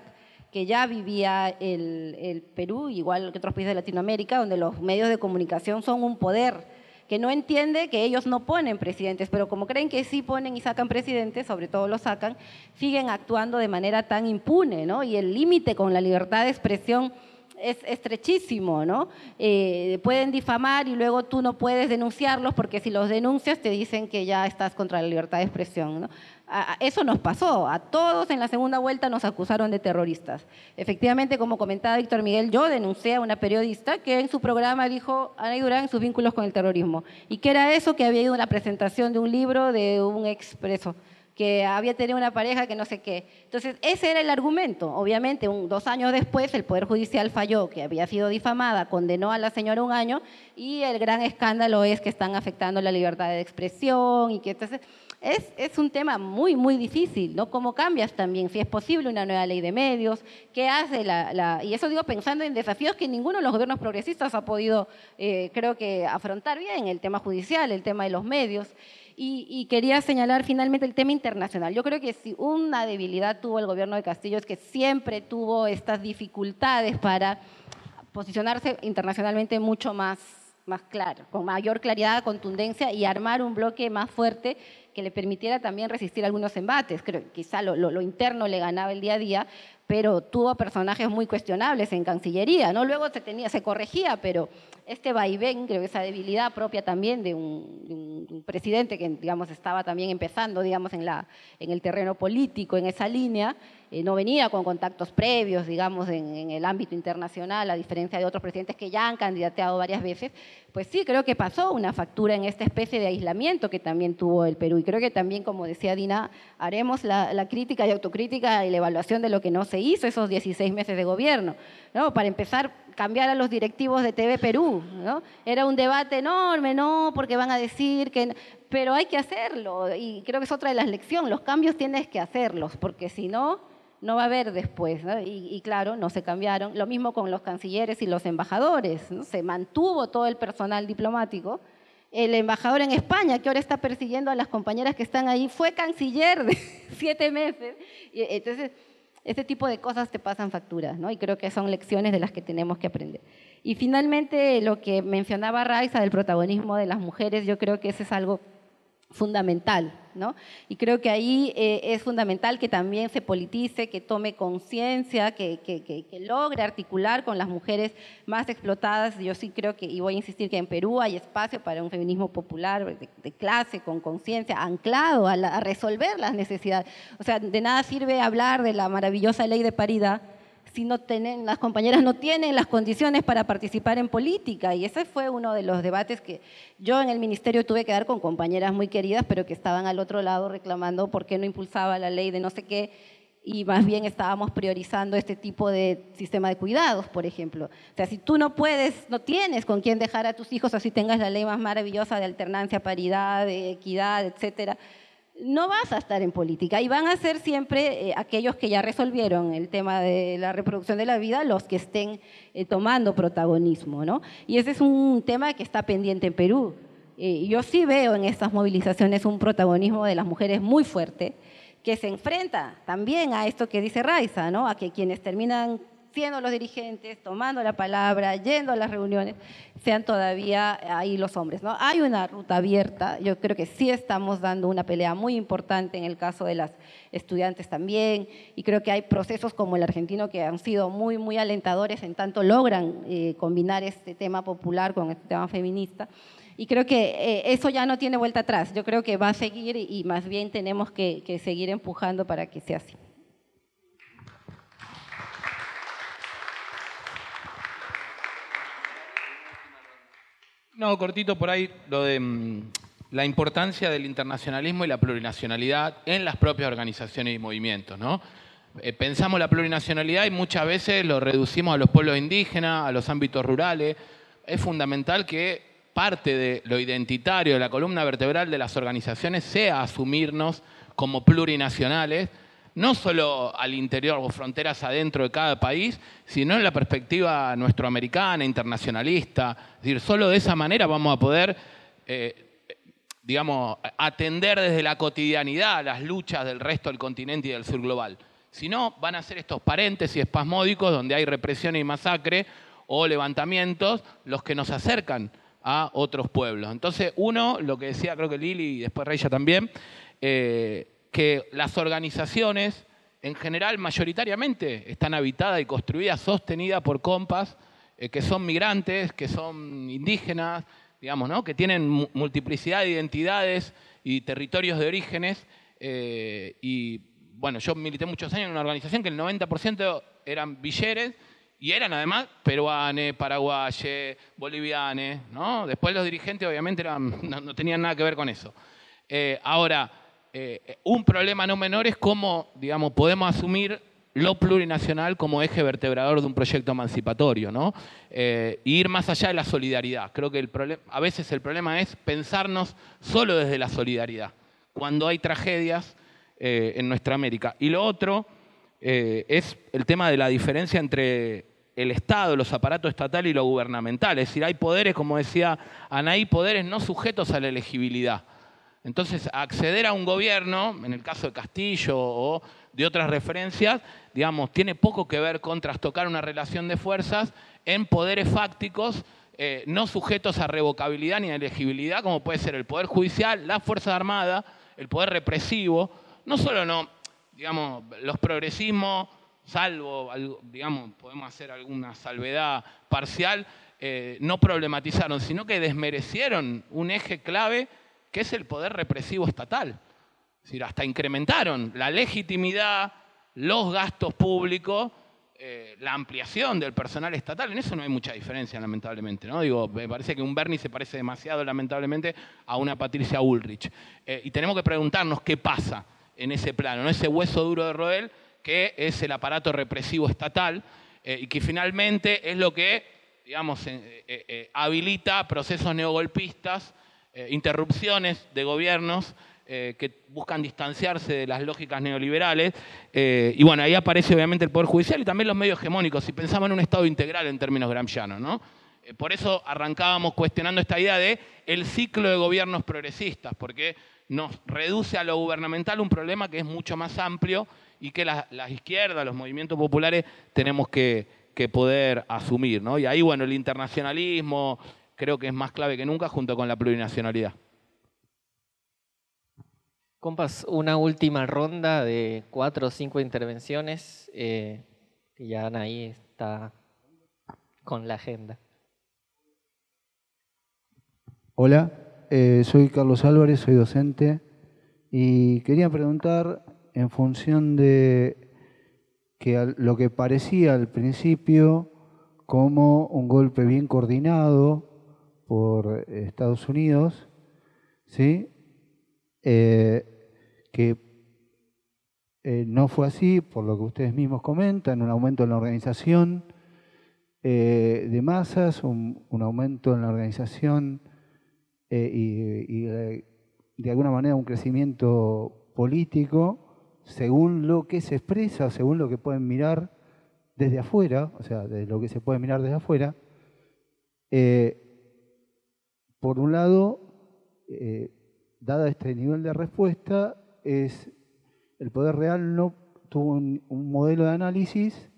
que ya vivía el, Perú, igual que otros países de Latinoamérica, donde los medios de comunicación son un poder que no entiende que ellos no ponen presidentes, pero como creen que sí ponen y sacan presidentes, sobre todo lo sacan, siguen actuando de manera tan impune, ¿no? Y el límite con la libertad de expresión es estrechísimo, ¿no? Eh, pueden difamar y luego tú no puedes denunciarlos porque si los denuncias te dicen que ya estás contra la libertad de expresión, ¿no? eso nos pasó, a todos en la segunda vuelta nos acusaron de terroristas. Efectivamente, como comentaba Víctor Miguel, yo denuncié a una periodista que en su programa dijo Ana Durán sus vínculos con el terrorismo. ¿Y qué era eso? Que había ido a una presentación de un libro de un expreso que había tenido una pareja que no sé qué. Entonces, ese era el argumento. Obviamente, dos años después, el Poder Judicial falló, que había sido difamada, condenó a la señora un año, y el gran escándalo es que están afectando la libertad de expresión y que entonces es, es, un tema muy, muy difícil, ¿no? ¿Cómo cambias también? Si es posible una nueva ley de medios, ¿qué hace la...? y eso digo pensando en desafíos que ninguno de los gobiernos progresistas ha podido, eh, creo que, afrontar bien, el tema judicial, el tema de los medios. Y, quería señalar finalmente el tema internacional. Yo creo que si una debilidad tuvo el gobierno de Castillo es que siempre tuvo estas dificultades para posicionarse internacionalmente mucho más, más claro, con mayor claridad, contundencia y armar un bloque más fuerte que le permitiera también resistir algunos embates. Creo, quizá lo, interno le ganaba el día a día, pero tuvo personajes muy cuestionables en Cancillería, ¿no? Luego se, tenía, se corregía, pero este vaivén, creo que esa debilidad propia también de un, presidente que, digamos, estaba también empezando, digamos, en, en el terreno político, en esa línea, eh, no venía con contactos previos, digamos, en, el ámbito internacional, a diferencia de otros presidentes que ya han candidateado varias veces, pues sí, creo que pasó una factura en esta especie de aislamiento que también tuvo el Perú. Y creo que también, como decía Dina, haremos la, crítica y autocrítica y la evaluación de lo que no se hizo esos 16 meses de gobierno. ¿no? Para empezar, cambiar a los directivos de TV Perú. ¿no? Era un debate enorme, no, porque van a decir que... Pero hay que hacerlo y creo que es otra de las lecciones. Los cambios tienes que hacerlos, porque si no, no va a haber después. Y, claro, no se cambiaron. Lo mismo con los cancilleres y los embajadores. ¿no? Se mantuvo todo el personal diplomático. El embajador en España, que ahora está persiguiendo a las compañeras que están ahí, fue canciller de siete meses. Y, entonces, este tipo de cosas te pasan facturas, ¿no? Y creo que son lecciones de las que tenemos que aprender. Y finalmente, lo que mencionaba Raiza del protagonismo de las mujeres, yo creo que eso es algo fundamental, ¿no? Y creo que ahí eh, es fundamental que también se politice, que tome conciencia, que, que, logre articular con las mujeres más explotadas. Yo sí creo que, y voy a insistir que en Perú hay espacio para un feminismo popular de, clase, con conciencia, anclado a, a resolver las necesidades. O sea, de nada sirve hablar de la maravillosa ley de paridad si no tienen, las compañeras no tienen las condiciones para participar en política. Y ese fue uno de los debates que yo en el ministerio tuve que dar con compañeras muy queridas, pero que estaban al otro lado reclamando por qué no impulsaba la ley de no sé qué y más bien estábamos priorizando este tipo de sistema de cuidados, por ejemplo. O sea, si tú no puedes, no tienes con quién dejar a tus hijos, así tengas la ley más maravillosa de alternancia, paridad, de equidad, etcétera, no vas a estar en política y van a ser siempre eh, aquellos que ya resolvieron el tema de la reproducción de la vida los que estén eh, tomando protagonismo, ¿no? Y ese es un tema que está pendiente en Perú. Eh, yo sí veo en estas movilizaciones un protagonismo de las mujeres muy fuerte, que se enfrenta también a esto que dice Raiza, ¿no? a que quienes terminan siendo los dirigentes, tomando la palabra, yendo a las reuniones, sean todavía ahí los hombres. ¿no? Hay una ruta abierta, yo creo que sí estamos dando una pelea muy importante en el caso de las estudiantes también, y creo que hay procesos como el argentino que han sido muy, muy alentadores en tanto logran eh, combinar este tema popular con este tema feminista. Y creo que eh, eso ya no tiene vuelta atrás. Yo creo que va a seguir y, más bien tenemos que, que seguir empujando para que sea así. No, cortito por ahí, lo de mm, la importancia del internacionalismo y la plurinacionalidad en las propias organizaciones y movimientos, ¿no? Eh, pensamos la plurinacionalidad y muchas veces lo reducimos a los pueblos indígenas, a los ámbitos rurales. Es fundamental que parte de lo identitario, de la columna vertebral de las organizaciones sea asumirnos como plurinacionales, no solo al interior o fronteras adentro de cada país, sino en la perspectiva nuestroamericana, internacionalista. Es decir, solo de esa manera vamos a poder, eh, digamos, atender desde la cotidianidad las luchas del resto del continente y del sur global. Si no, van a ser estos paréntesis espasmódicos donde hay represión y masacre o levantamientos los que nos acercan a otros pueblos. Entonces, uno, lo que decía creo que Lili y después Reya también, eh, que las organizaciones en general mayoritariamente están habitadas y construidas, sostenidas por compas eh, que son migrantes, que son indígenas, digamos, ¿no? que tienen multiplicidad de identidades y territorios de orígenes. Eh, y bueno, yo milité muchos años en una organización que el 90% eran villeres y eran además peruanes, paraguayes, bolivianes. ¿no? Después los dirigentes obviamente no, tenían nada que ver con eso. Eh, ahora, eh, un problema no menor es cómo, digamos, podemos asumir lo plurinacional como eje vertebrador de un proyecto emancipatorio, ¿no? Eh, ir más allá de la solidaridad. Creo que el a veces el problema es pensarnos solo desde la solidaridad, cuando hay tragedias eh, en nuestra América. Y lo otro es el tema de la diferencia entre el Estado, los aparatos estatales y lo gubernamental. Es decir, hay poderes, como decía Anaí, poderes no sujetos a la elegibilidad. Entonces, acceder a un gobierno, en el caso de Castillo o de otras referencias, digamos, tiene poco que ver con trastocar una relación de fuerzas en poderes fácticos eh, no sujetos a revocabilidad ni a elegibilidad, como puede ser el Poder Judicial, la Fuerza Armada, el Poder Represivo. No solo no, digamos, los progresismos, salvo, digamos, podemos hacer alguna salvedad parcial, eh, no problematizaron, sino que desmerecieron un eje clave que es el poder represivo estatal. Es decir, hasta incrementaron la legitimidad, los gastos públicos, eh, la ampliación del personal estatal. En eso no hay mucha diferencia, lamentablemente. ¿no? Digo, me parece que un Bernie se parece demasiado, lamentablemente, a una Patricia Ulrich. Eh, y tenemos que preguntarnos qué pasa en ese plano, ¿no? ese hueso duro de Roel, que es el aparato represivo estatal eh, y que finalmente es lo que, digamos, habilita procesos neogolpistas eh, interrupciones de gobiernos eh, que buscan distanciarse de las lógicas neoliberales. Eh, y bueno, ahí aparece obviamente el Poder Judicial y también los medios hegemónicos, si pensamos en un Estado integral en términos gramscianos. ¿no? por eso arrancábamos cuestionando esta idea de el ciclo de gobiernos progresistas, porque nos reduce a lo gubernamental un problema que es mucho más amplio y que las, izquierdas, los movimientos populares tenemos que, que poder asumir. ¿no? Y ahí, bueno, el internacionalismo, creo que es más clave que nunca junto con la plurinacionalidad. Compas, una última ronda de cuatro o cinco intervenciones eh, y ya ahí está con la agenda. Hola, eh, soy Carlos Álvarez, soy docente y quería preguntar en función de que lo que parecía al principio como un golpe bien coordinado por Estados Unidos, ¿sí? Eh, que eh, no fue así, por lo que ustedes mismos comentan, un aumento en la organización eh, de masas, un, aumento en la organización y, de alguna manera un crecimiento político según lo que se expresa, según lo que pueden mirar desde afuera, o sea, de lo que se puede mirar desde afuera, por un lado, eh, dada este nivel de respuesta, es el Poder Real no tuvo un, modelo de análisis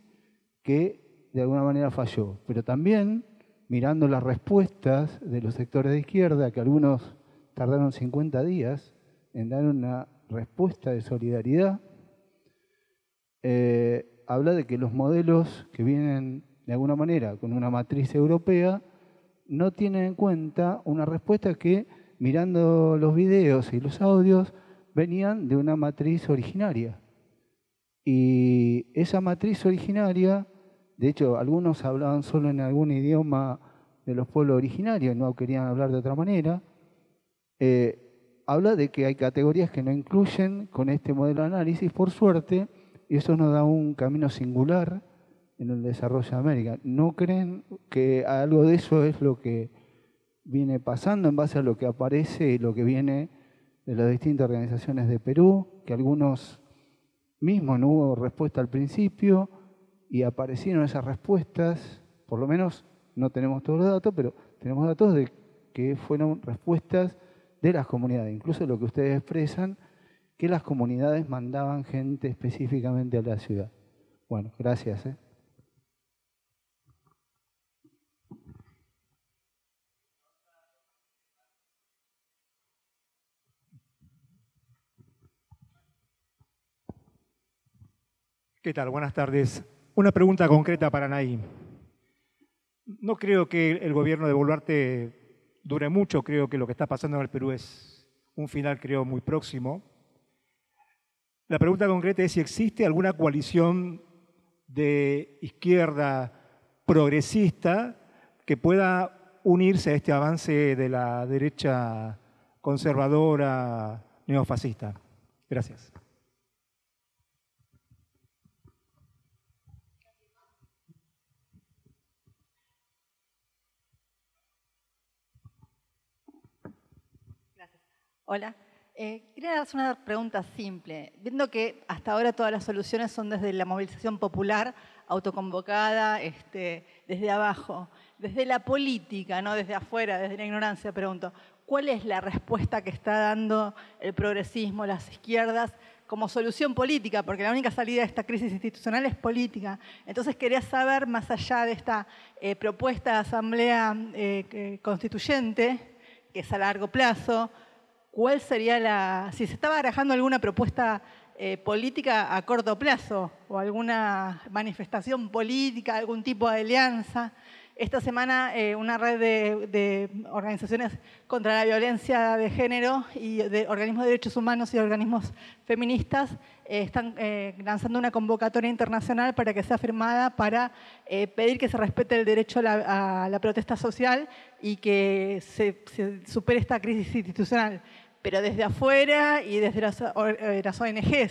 que de alguna manera falló, pero también mirando las respuestas de los sectores de izquierda, que algunos tardaron 50 días en dar una respuesta de solidaridad, eh, habla de que los modelos que vienen de alguna manera con una matriz europea no tienen en cuenta una respuesta que, mirando los videos y los audios, venían de una matriz originaria. Y esa matriz originaria, de hecho, algunos hablaban solo en algún idioma de los pueblos originarios, no querían hablar de otra manera, eh, habla de que hay categorías que no incluyen con este modelo de análisis, por suerte, y eso nos da un camino singular en el desarrollo de América. ¿No creen que algo de eso es lo que viene pasando en base a lo que aparece y lo que viene de las distintas organizaciones de Perú, que algunos mismos no hubo respuesta al principio y aparecieron esas respuestas, por lo menos no tenemos todos los datos, pero tenemos datos de que fueron respuestas de las comunidades, incluso lo que ustedes expresan, que las comunidades mandaban gente específicamente a la ciudad. Bueno, gracias. ¿eh? ¿Qué tal? Buenas tardes. Una pregunta concreta para Naí. No creo que el gobierno de Boluarte dure mucho, creo que lo que está pasando en el Perú es un final, creo, muy próximo. La pregunta concreta es si existe alguna coalición de izquierda progresista que pueda unirse a este avance de la derecha conservadora neofascista. Gracias. Hola. Eh, quería hacer una pregunta simple. Viendo que hasta ahora todas las soluciones son desde la movilización popular, autoconvocada, este, desde abajo, desde la política, no desde afuera, desde la ignorancia, pregunto, ¿cuál es la respuesta que está dando el progresismo, las izquierdas, como solución política? Porque la única salida de esta crisis institucional es política. Entonces quería saber, más allá de esta eh, propuesta de asamblea eh, constituyente, que es a largo plazo, ¿cuál sería la, si se estaba barajando alguna propuesta eh, política a corto plazo o alguna manifestación política, algún tipo de alianza? Esta semana eh, una red de, organizaciones contra la violencia de género y de organismos de derechos humanos y organismos feministas eh, están lanzando una convocatoria internacional para que sea firmada para pedir que se respete el derecho a la, protesta social y que se supere esta crisis institucional pero desde afuera y desde las, ONGs. Eh,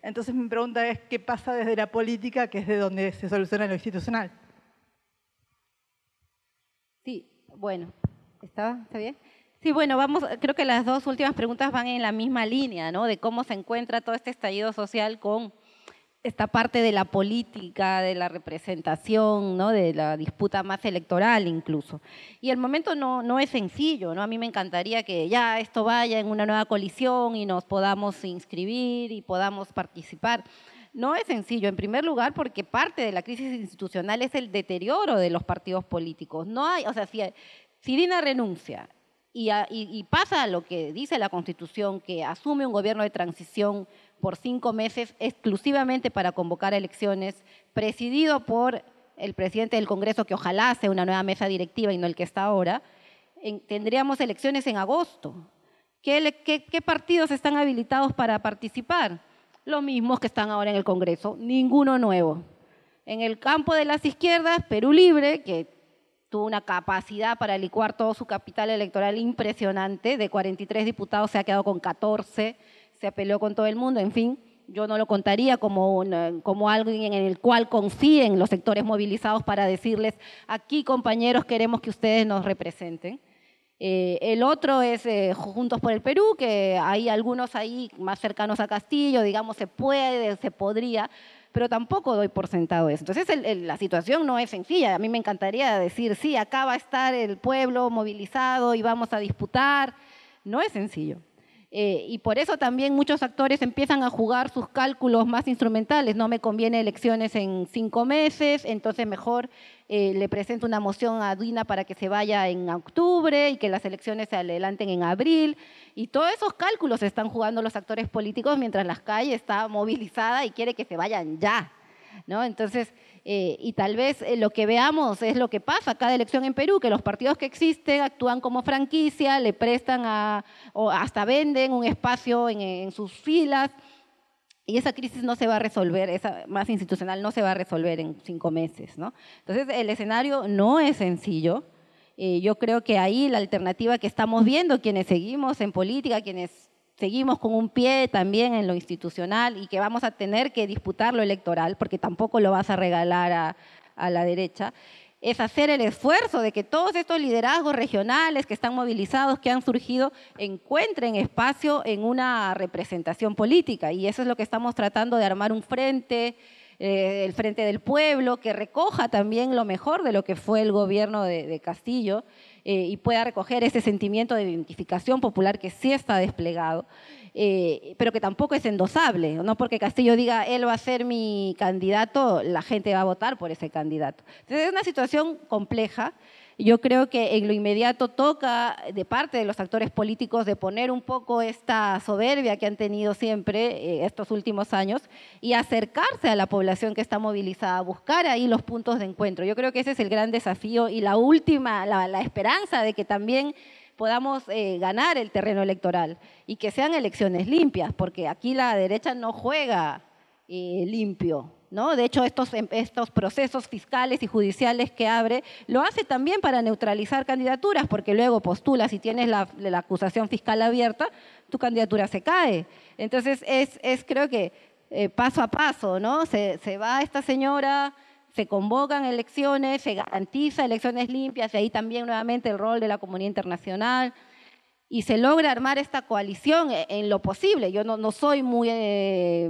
Entonces mi pregunta es, ¿qué pasa desde la política, que es de donde se soluciona lo institucional? Sí, bueno, ¿está, ¿está bien? Sí, bueno, vamos, creo que las dos últimas preguntas van en la misma línea, ¿no? De cómo se encuentra todo este estallido social con esta parte de la política, de la representación, ¿no? de la disputa más electoral incluso. Y el momento no, no es sencillo, ¿no? A mí me encantaría que ya esto vaya en una nueva coalición y nos podamos inscribir y podamos participar. No es sencillo, en primer lugar, porque parte de la crisis institucional es el deterioro de los partidos políticos. No hay, o sea, si, si Dina renuncia y, y pasa lo que dice la Constitución, que asume un gobierno de transición por cinco meses exclusivamente para convocar elecciones, presidido por el presidente del Congreso, que ojalá sea una nueva mesa directiva y no el que está ahora, tendríamos elecciones en agosto. ¿Qué, ¿Qué, partidos están habilitados para participar? Los mismos que están ahora en el Congreso, ninguno nuevo. En el campo de las izquierdas, Perú Libre, que tuvo una capacidad para licuar todo su capital electoral impresionante, de 43 diputados se ha quedado con 14 se peleó con todo el mundo, en fin, yo no lo contaría como, como alguien en el cual confíen los sectores movilizados para decirles, aquí compañeros queremos que ustedes nos representen. Eh, el otro es eh, Juntos por el Perú, que hay algunos ahí más cercanos a Castillo, digamos, se puede, se podría, pero tampoco doy por sentado eso. Entonces la situación no es sencilla. A mí me encantaría decir, sí, acá va a estar el pueblo movilizado y vamos a disputar no es sencillo. Eh, y por eso también muchos actores empiezan a jugar sus cálculos más instrumentales. No me conviene elecciones en cinco meses, entonces mejor eh, le presento una moción a Dina para que se vaya en octubre y que las elecciones se adelanten en abril. Y todos esos cálculos están jugando los actores políticos mientras la calle está movilizada y quiere que se vayan ya. ¿No? Entonces, eh, y tal vez eh, lo que veamos es lo que pasa cada elección en Perú, que los partidos que existen actúan como franquicia, le prestan a, o hasta venden un espacio en, sus filas, y esa crisis no se va a resolver, esa más institucional no se va a resolver en cinco meses. ¿no? Entonces, el escenario no es sencillo. Eh, yo creo que ahí la alternativa que estamos viendo, quienes seguimos en política, quienes seguimos con un pie también en lo institucional y que vamos a tener que disputar lo electoral, porque tampoco lo vas a regalar a, la derecha, es hacer el esfuerzo de que todos estos liderazgos regionales que están movilizados, que han surgido, encuentren espacio en una representación política. Y eso es lo que estamos tratando de armar un frente, eh, el Frente del Pueblo, que recoja también lo mejor de lo que fue el gobierno de, Castillo eh, y pueda recoger ese sentimiento de identificación popular que sí está desplegado. Eh, pero que tampoco es endosable. No porque Castillo diga, él va a ser mi candidato, la gente va a votar por ese candidato. Entonces es una situación compleja yo creo que en lo inmediato toca de parte de los actores políticos de poner un poco esta soberbia que han tenido siempre eh, estos últimos años y acercarse a la población que está movilizada, buscar ahí los puntos de encuentro. Yo creo que ese es el gran desafío y la última, la, esperanza de que también podamos eh, ganar el terreno electoral y que sean elecciones limpias, porque aquí la derecha no juega eh, limpio, de hecho, estos, em, estos procesos fiscales y judiciales que abre, lo hace también para neutralizar candidaturas, porque luego postulas y tienes la, acusación fiscal abierta, tu candidatura se cae. Entonces, es, creo que eh, paso a paso, ¿no? Se, se va esta señora, se convocan elecciones, se garantiza elecciones limpias, y ahí también nuevamente el rol de la comunidad internacional, y se logra armar esta coalición e, en lo posible. Yo no, soy muy, eh,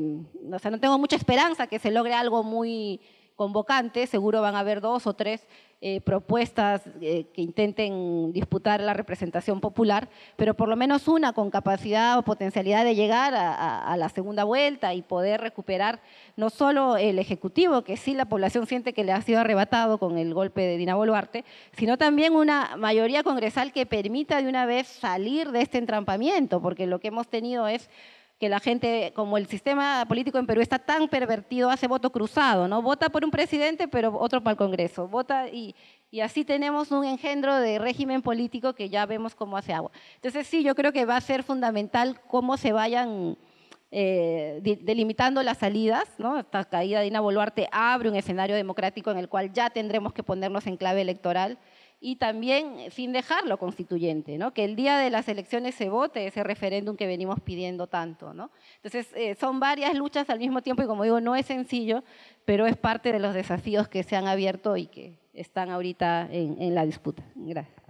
o sea, no tengo mucha esperanza que se logre algo muy convocante, seguro van a haber dos o tres eh, propuestas eh, que intenten disputar la representación popular, pero por lo menos una con capacidad o potencialidad de llegar a, la segunda vuelta y poder recuperar no solo el Ejecutivo, que sí la población siente que le ha sido arrebatado con el golpe de Dina Boluarte, sino también una mayoría congresal que permita de una vez salir de este entrampamiento, porque lo que hemos tenido es que la gente, como el sistema político en Perú está tan pervertido, hace voto cruzado, ¿no? Vota por un presidente, pero otro para el Congreso. Vota y, y así tenemos un engendro de régimen político que ya vemos cómo hace agua. Entonces sí, yo creo que va a ser fundamental cómo se vayan eh, delimitando las salidas, ¿no? Esta caída de Ina Boluarte abre un escenario democrático en el cual ya tendremos que ponernos en clave electoral y también eh, sin dejarlo constituyente, ¿no? que el día de las elecciones se vote ese referéndum que venimos pidiendo tanto. ¿no? Entonces, eh, son varias luchas al mismo tiempo y como digo, no es sencillo, pero es parte de los desafíos que se han abierto y que están ahorita en, en la disputa. Gracias.